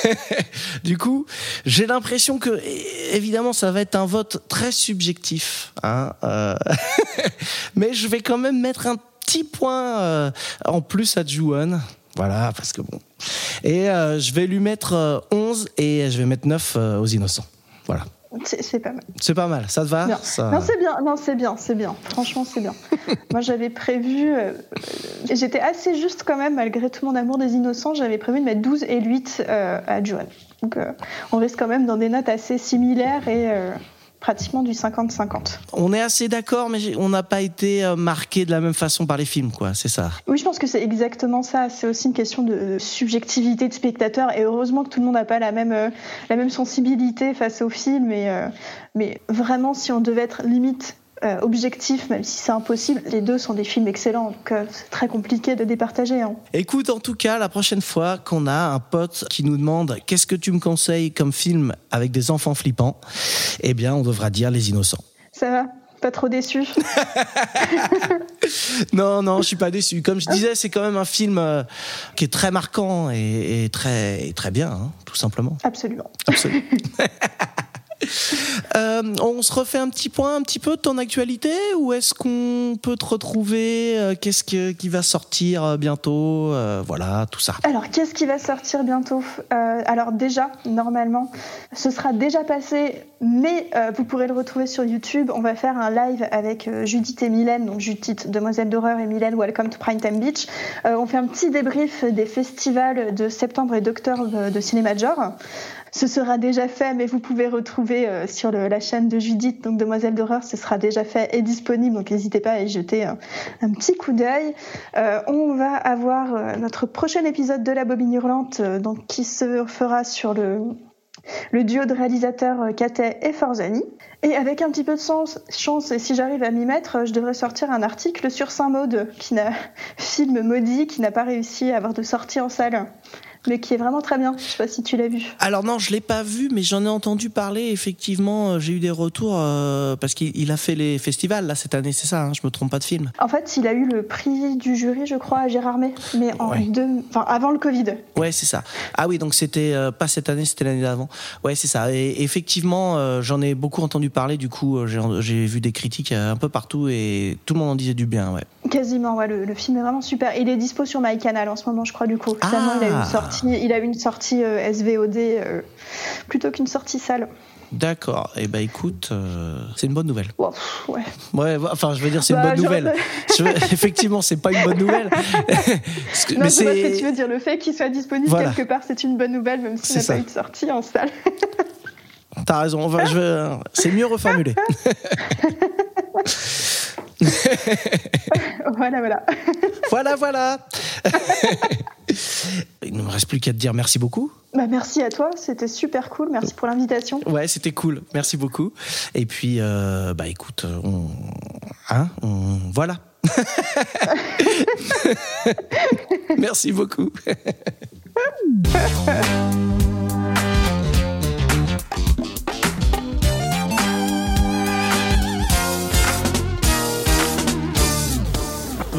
du coup, j'ai l'impression que, évidemment, ça va être un vote très subjectif. Hein, euh, mais je vais quand même mettre un petit point euh, en plus à Juan. Voilà, parce que bon. Et euh, je vais lui mettre euh, 11 et je vais mettre 9 euh, aux innocents. Voilà. C'est, pas mal. C'est pas mal, ça te va? Ça- Non, c'est bien. Non, c'est bien. C'est bien. Franchement, c'est bien. Moi, j'avais prévu. euh, et j'étais assez juste quand même, malgré tout mon amour des innocents. J'avais prévu de mettre 12 et 8 euh, à Joan. Donc, euh, on reste quand même dans des notes assez similaires et euh, pratiquement du 50-50. On est assez d'accord, mais on n'a pas été euh, marqué de la même façon par les films, quoi. C'est ça. Oui, je pense que c'est exactement ça. C'est aussi une question de subjectivité de spectateur. Et heureusement que tout le monde n'a pas la même, euh, la même sensibilité face au film. Et, euh, mais vraiment, si on devait être limite euh, objectif, même si c'est impossible, les deux sont des films excellents. Donc euh, c'est très compliqué de départager. Hein. Écoute, en tout cas, la prochaine fois qu'on a un pote qui nous demande qu'est-ce que tu me conseilles comme film avec des enfants flippants, eh bien, on devra dire Les Innocents. Ça va? Pas trop déçu? Non, non, je suis pas déçu. Comme je disais, c'est quand même un film euh, qui est très marquant et, et très, et très bien, hein, tout simplement. Absolument. Absolument. Euh, on se refait un petit point, un petit peu de ton actualité, ou est-ce qu'on peut te retrouver euh, Qu'est-ce que- qui va sortir euh, bientôt Voilà, tout ça. Alors, qu'est-ce qui va sortir bientôt? Alors déjà, normalement, ce sera déjà passé, mais vous pourrez le retrouver sur YouTube. On va faire un live avec Judith et Mylène, donc Judith, Demoiselle d'horreur, et Mylène, Welcome to Primetime Beach. On fait un petit débrief des festivals de septembre et d'octobre de cinéma de genre. Ce sera déjà fait, mais vous pouvez retrouver euh, sur la chaîne de Judith, donc Demoiselle d'horreur, ce sera déjà fait et disponible, donc n'hésitez pas à y jeter un, petit coup d'œil. Euh, on va avoir euh, notre prochain épisode de La Bobine Hurlante, donc, qui se fera sur le, duo de réalisateurs Katé et Forzani. Et avec un petit peu de chance, et si j'arrive à m'y mettre, je devrais sortir un article sur Saint-Maude, qui n'a, film maudit, qui n'a pas réussi à avoir de sortie en salle, mais qui est vraiment très bien. Je sais pas si tu l'as vu. Alors non, je l'ai pas vu, mais j'en ai entendu parler. Effectivement, euh, j'ai eu des retours euh, parce qu'il il a fait les festivals là cette année, c'est ça. Hein, je me trompe pas de film. En fait, il a eu le prix du jury, je crois, à Gérardmer, mais en Ouais. deux, enfin, avant le Covid. Ouais, c'est ça. Ah oui, donc c'était euh, pas cette année, c'était l'année d'avant. Ouais, c'est ça. Et effectivement, euh, j'en ai beaucoup entendu parler. Du coup, j'ai vu des critiques un peu partout et tout le monde en disait du bien. Ouais. Quasiment, ouais, le, le film est vraiment super. Il est dispo sur MyCanal en ce moment, je crois, du coup. Ah. Finalement, il a eu une sortie, il a eu une sortie euh, SVOD euh, plutôt qu'une sortie salle. D'accord. Et ben écoute, euh, c'est une bonne nouvelle. Wow, ouais. Ouais, enfin, je veux dire, c'est une Bah, bonne nouvelle. Veux- effectivement, c'est pas une bonne nouvelle. Que- Non, mais je vois ce que tu c'est. veux dire. Le fait qu'il soit disponible Voilà. quelque part, c'est une bonne nouvelle, même s'il C'est n'a pas eu de sortie en salle. t'as raison. Enfin, je veux- c'est mieux reformulé. Voilà, voilà. voilà, voilà. Il ne me reste plus qu'à te dire merci beaucoup. Bah, merci à toi, c'était super cool. Merci pour l'invitation. Ouais, c'était cool. Merci beaucoup. Et puis, euh, bah écoute, on, hein, on- voilà. Merci beaucoup.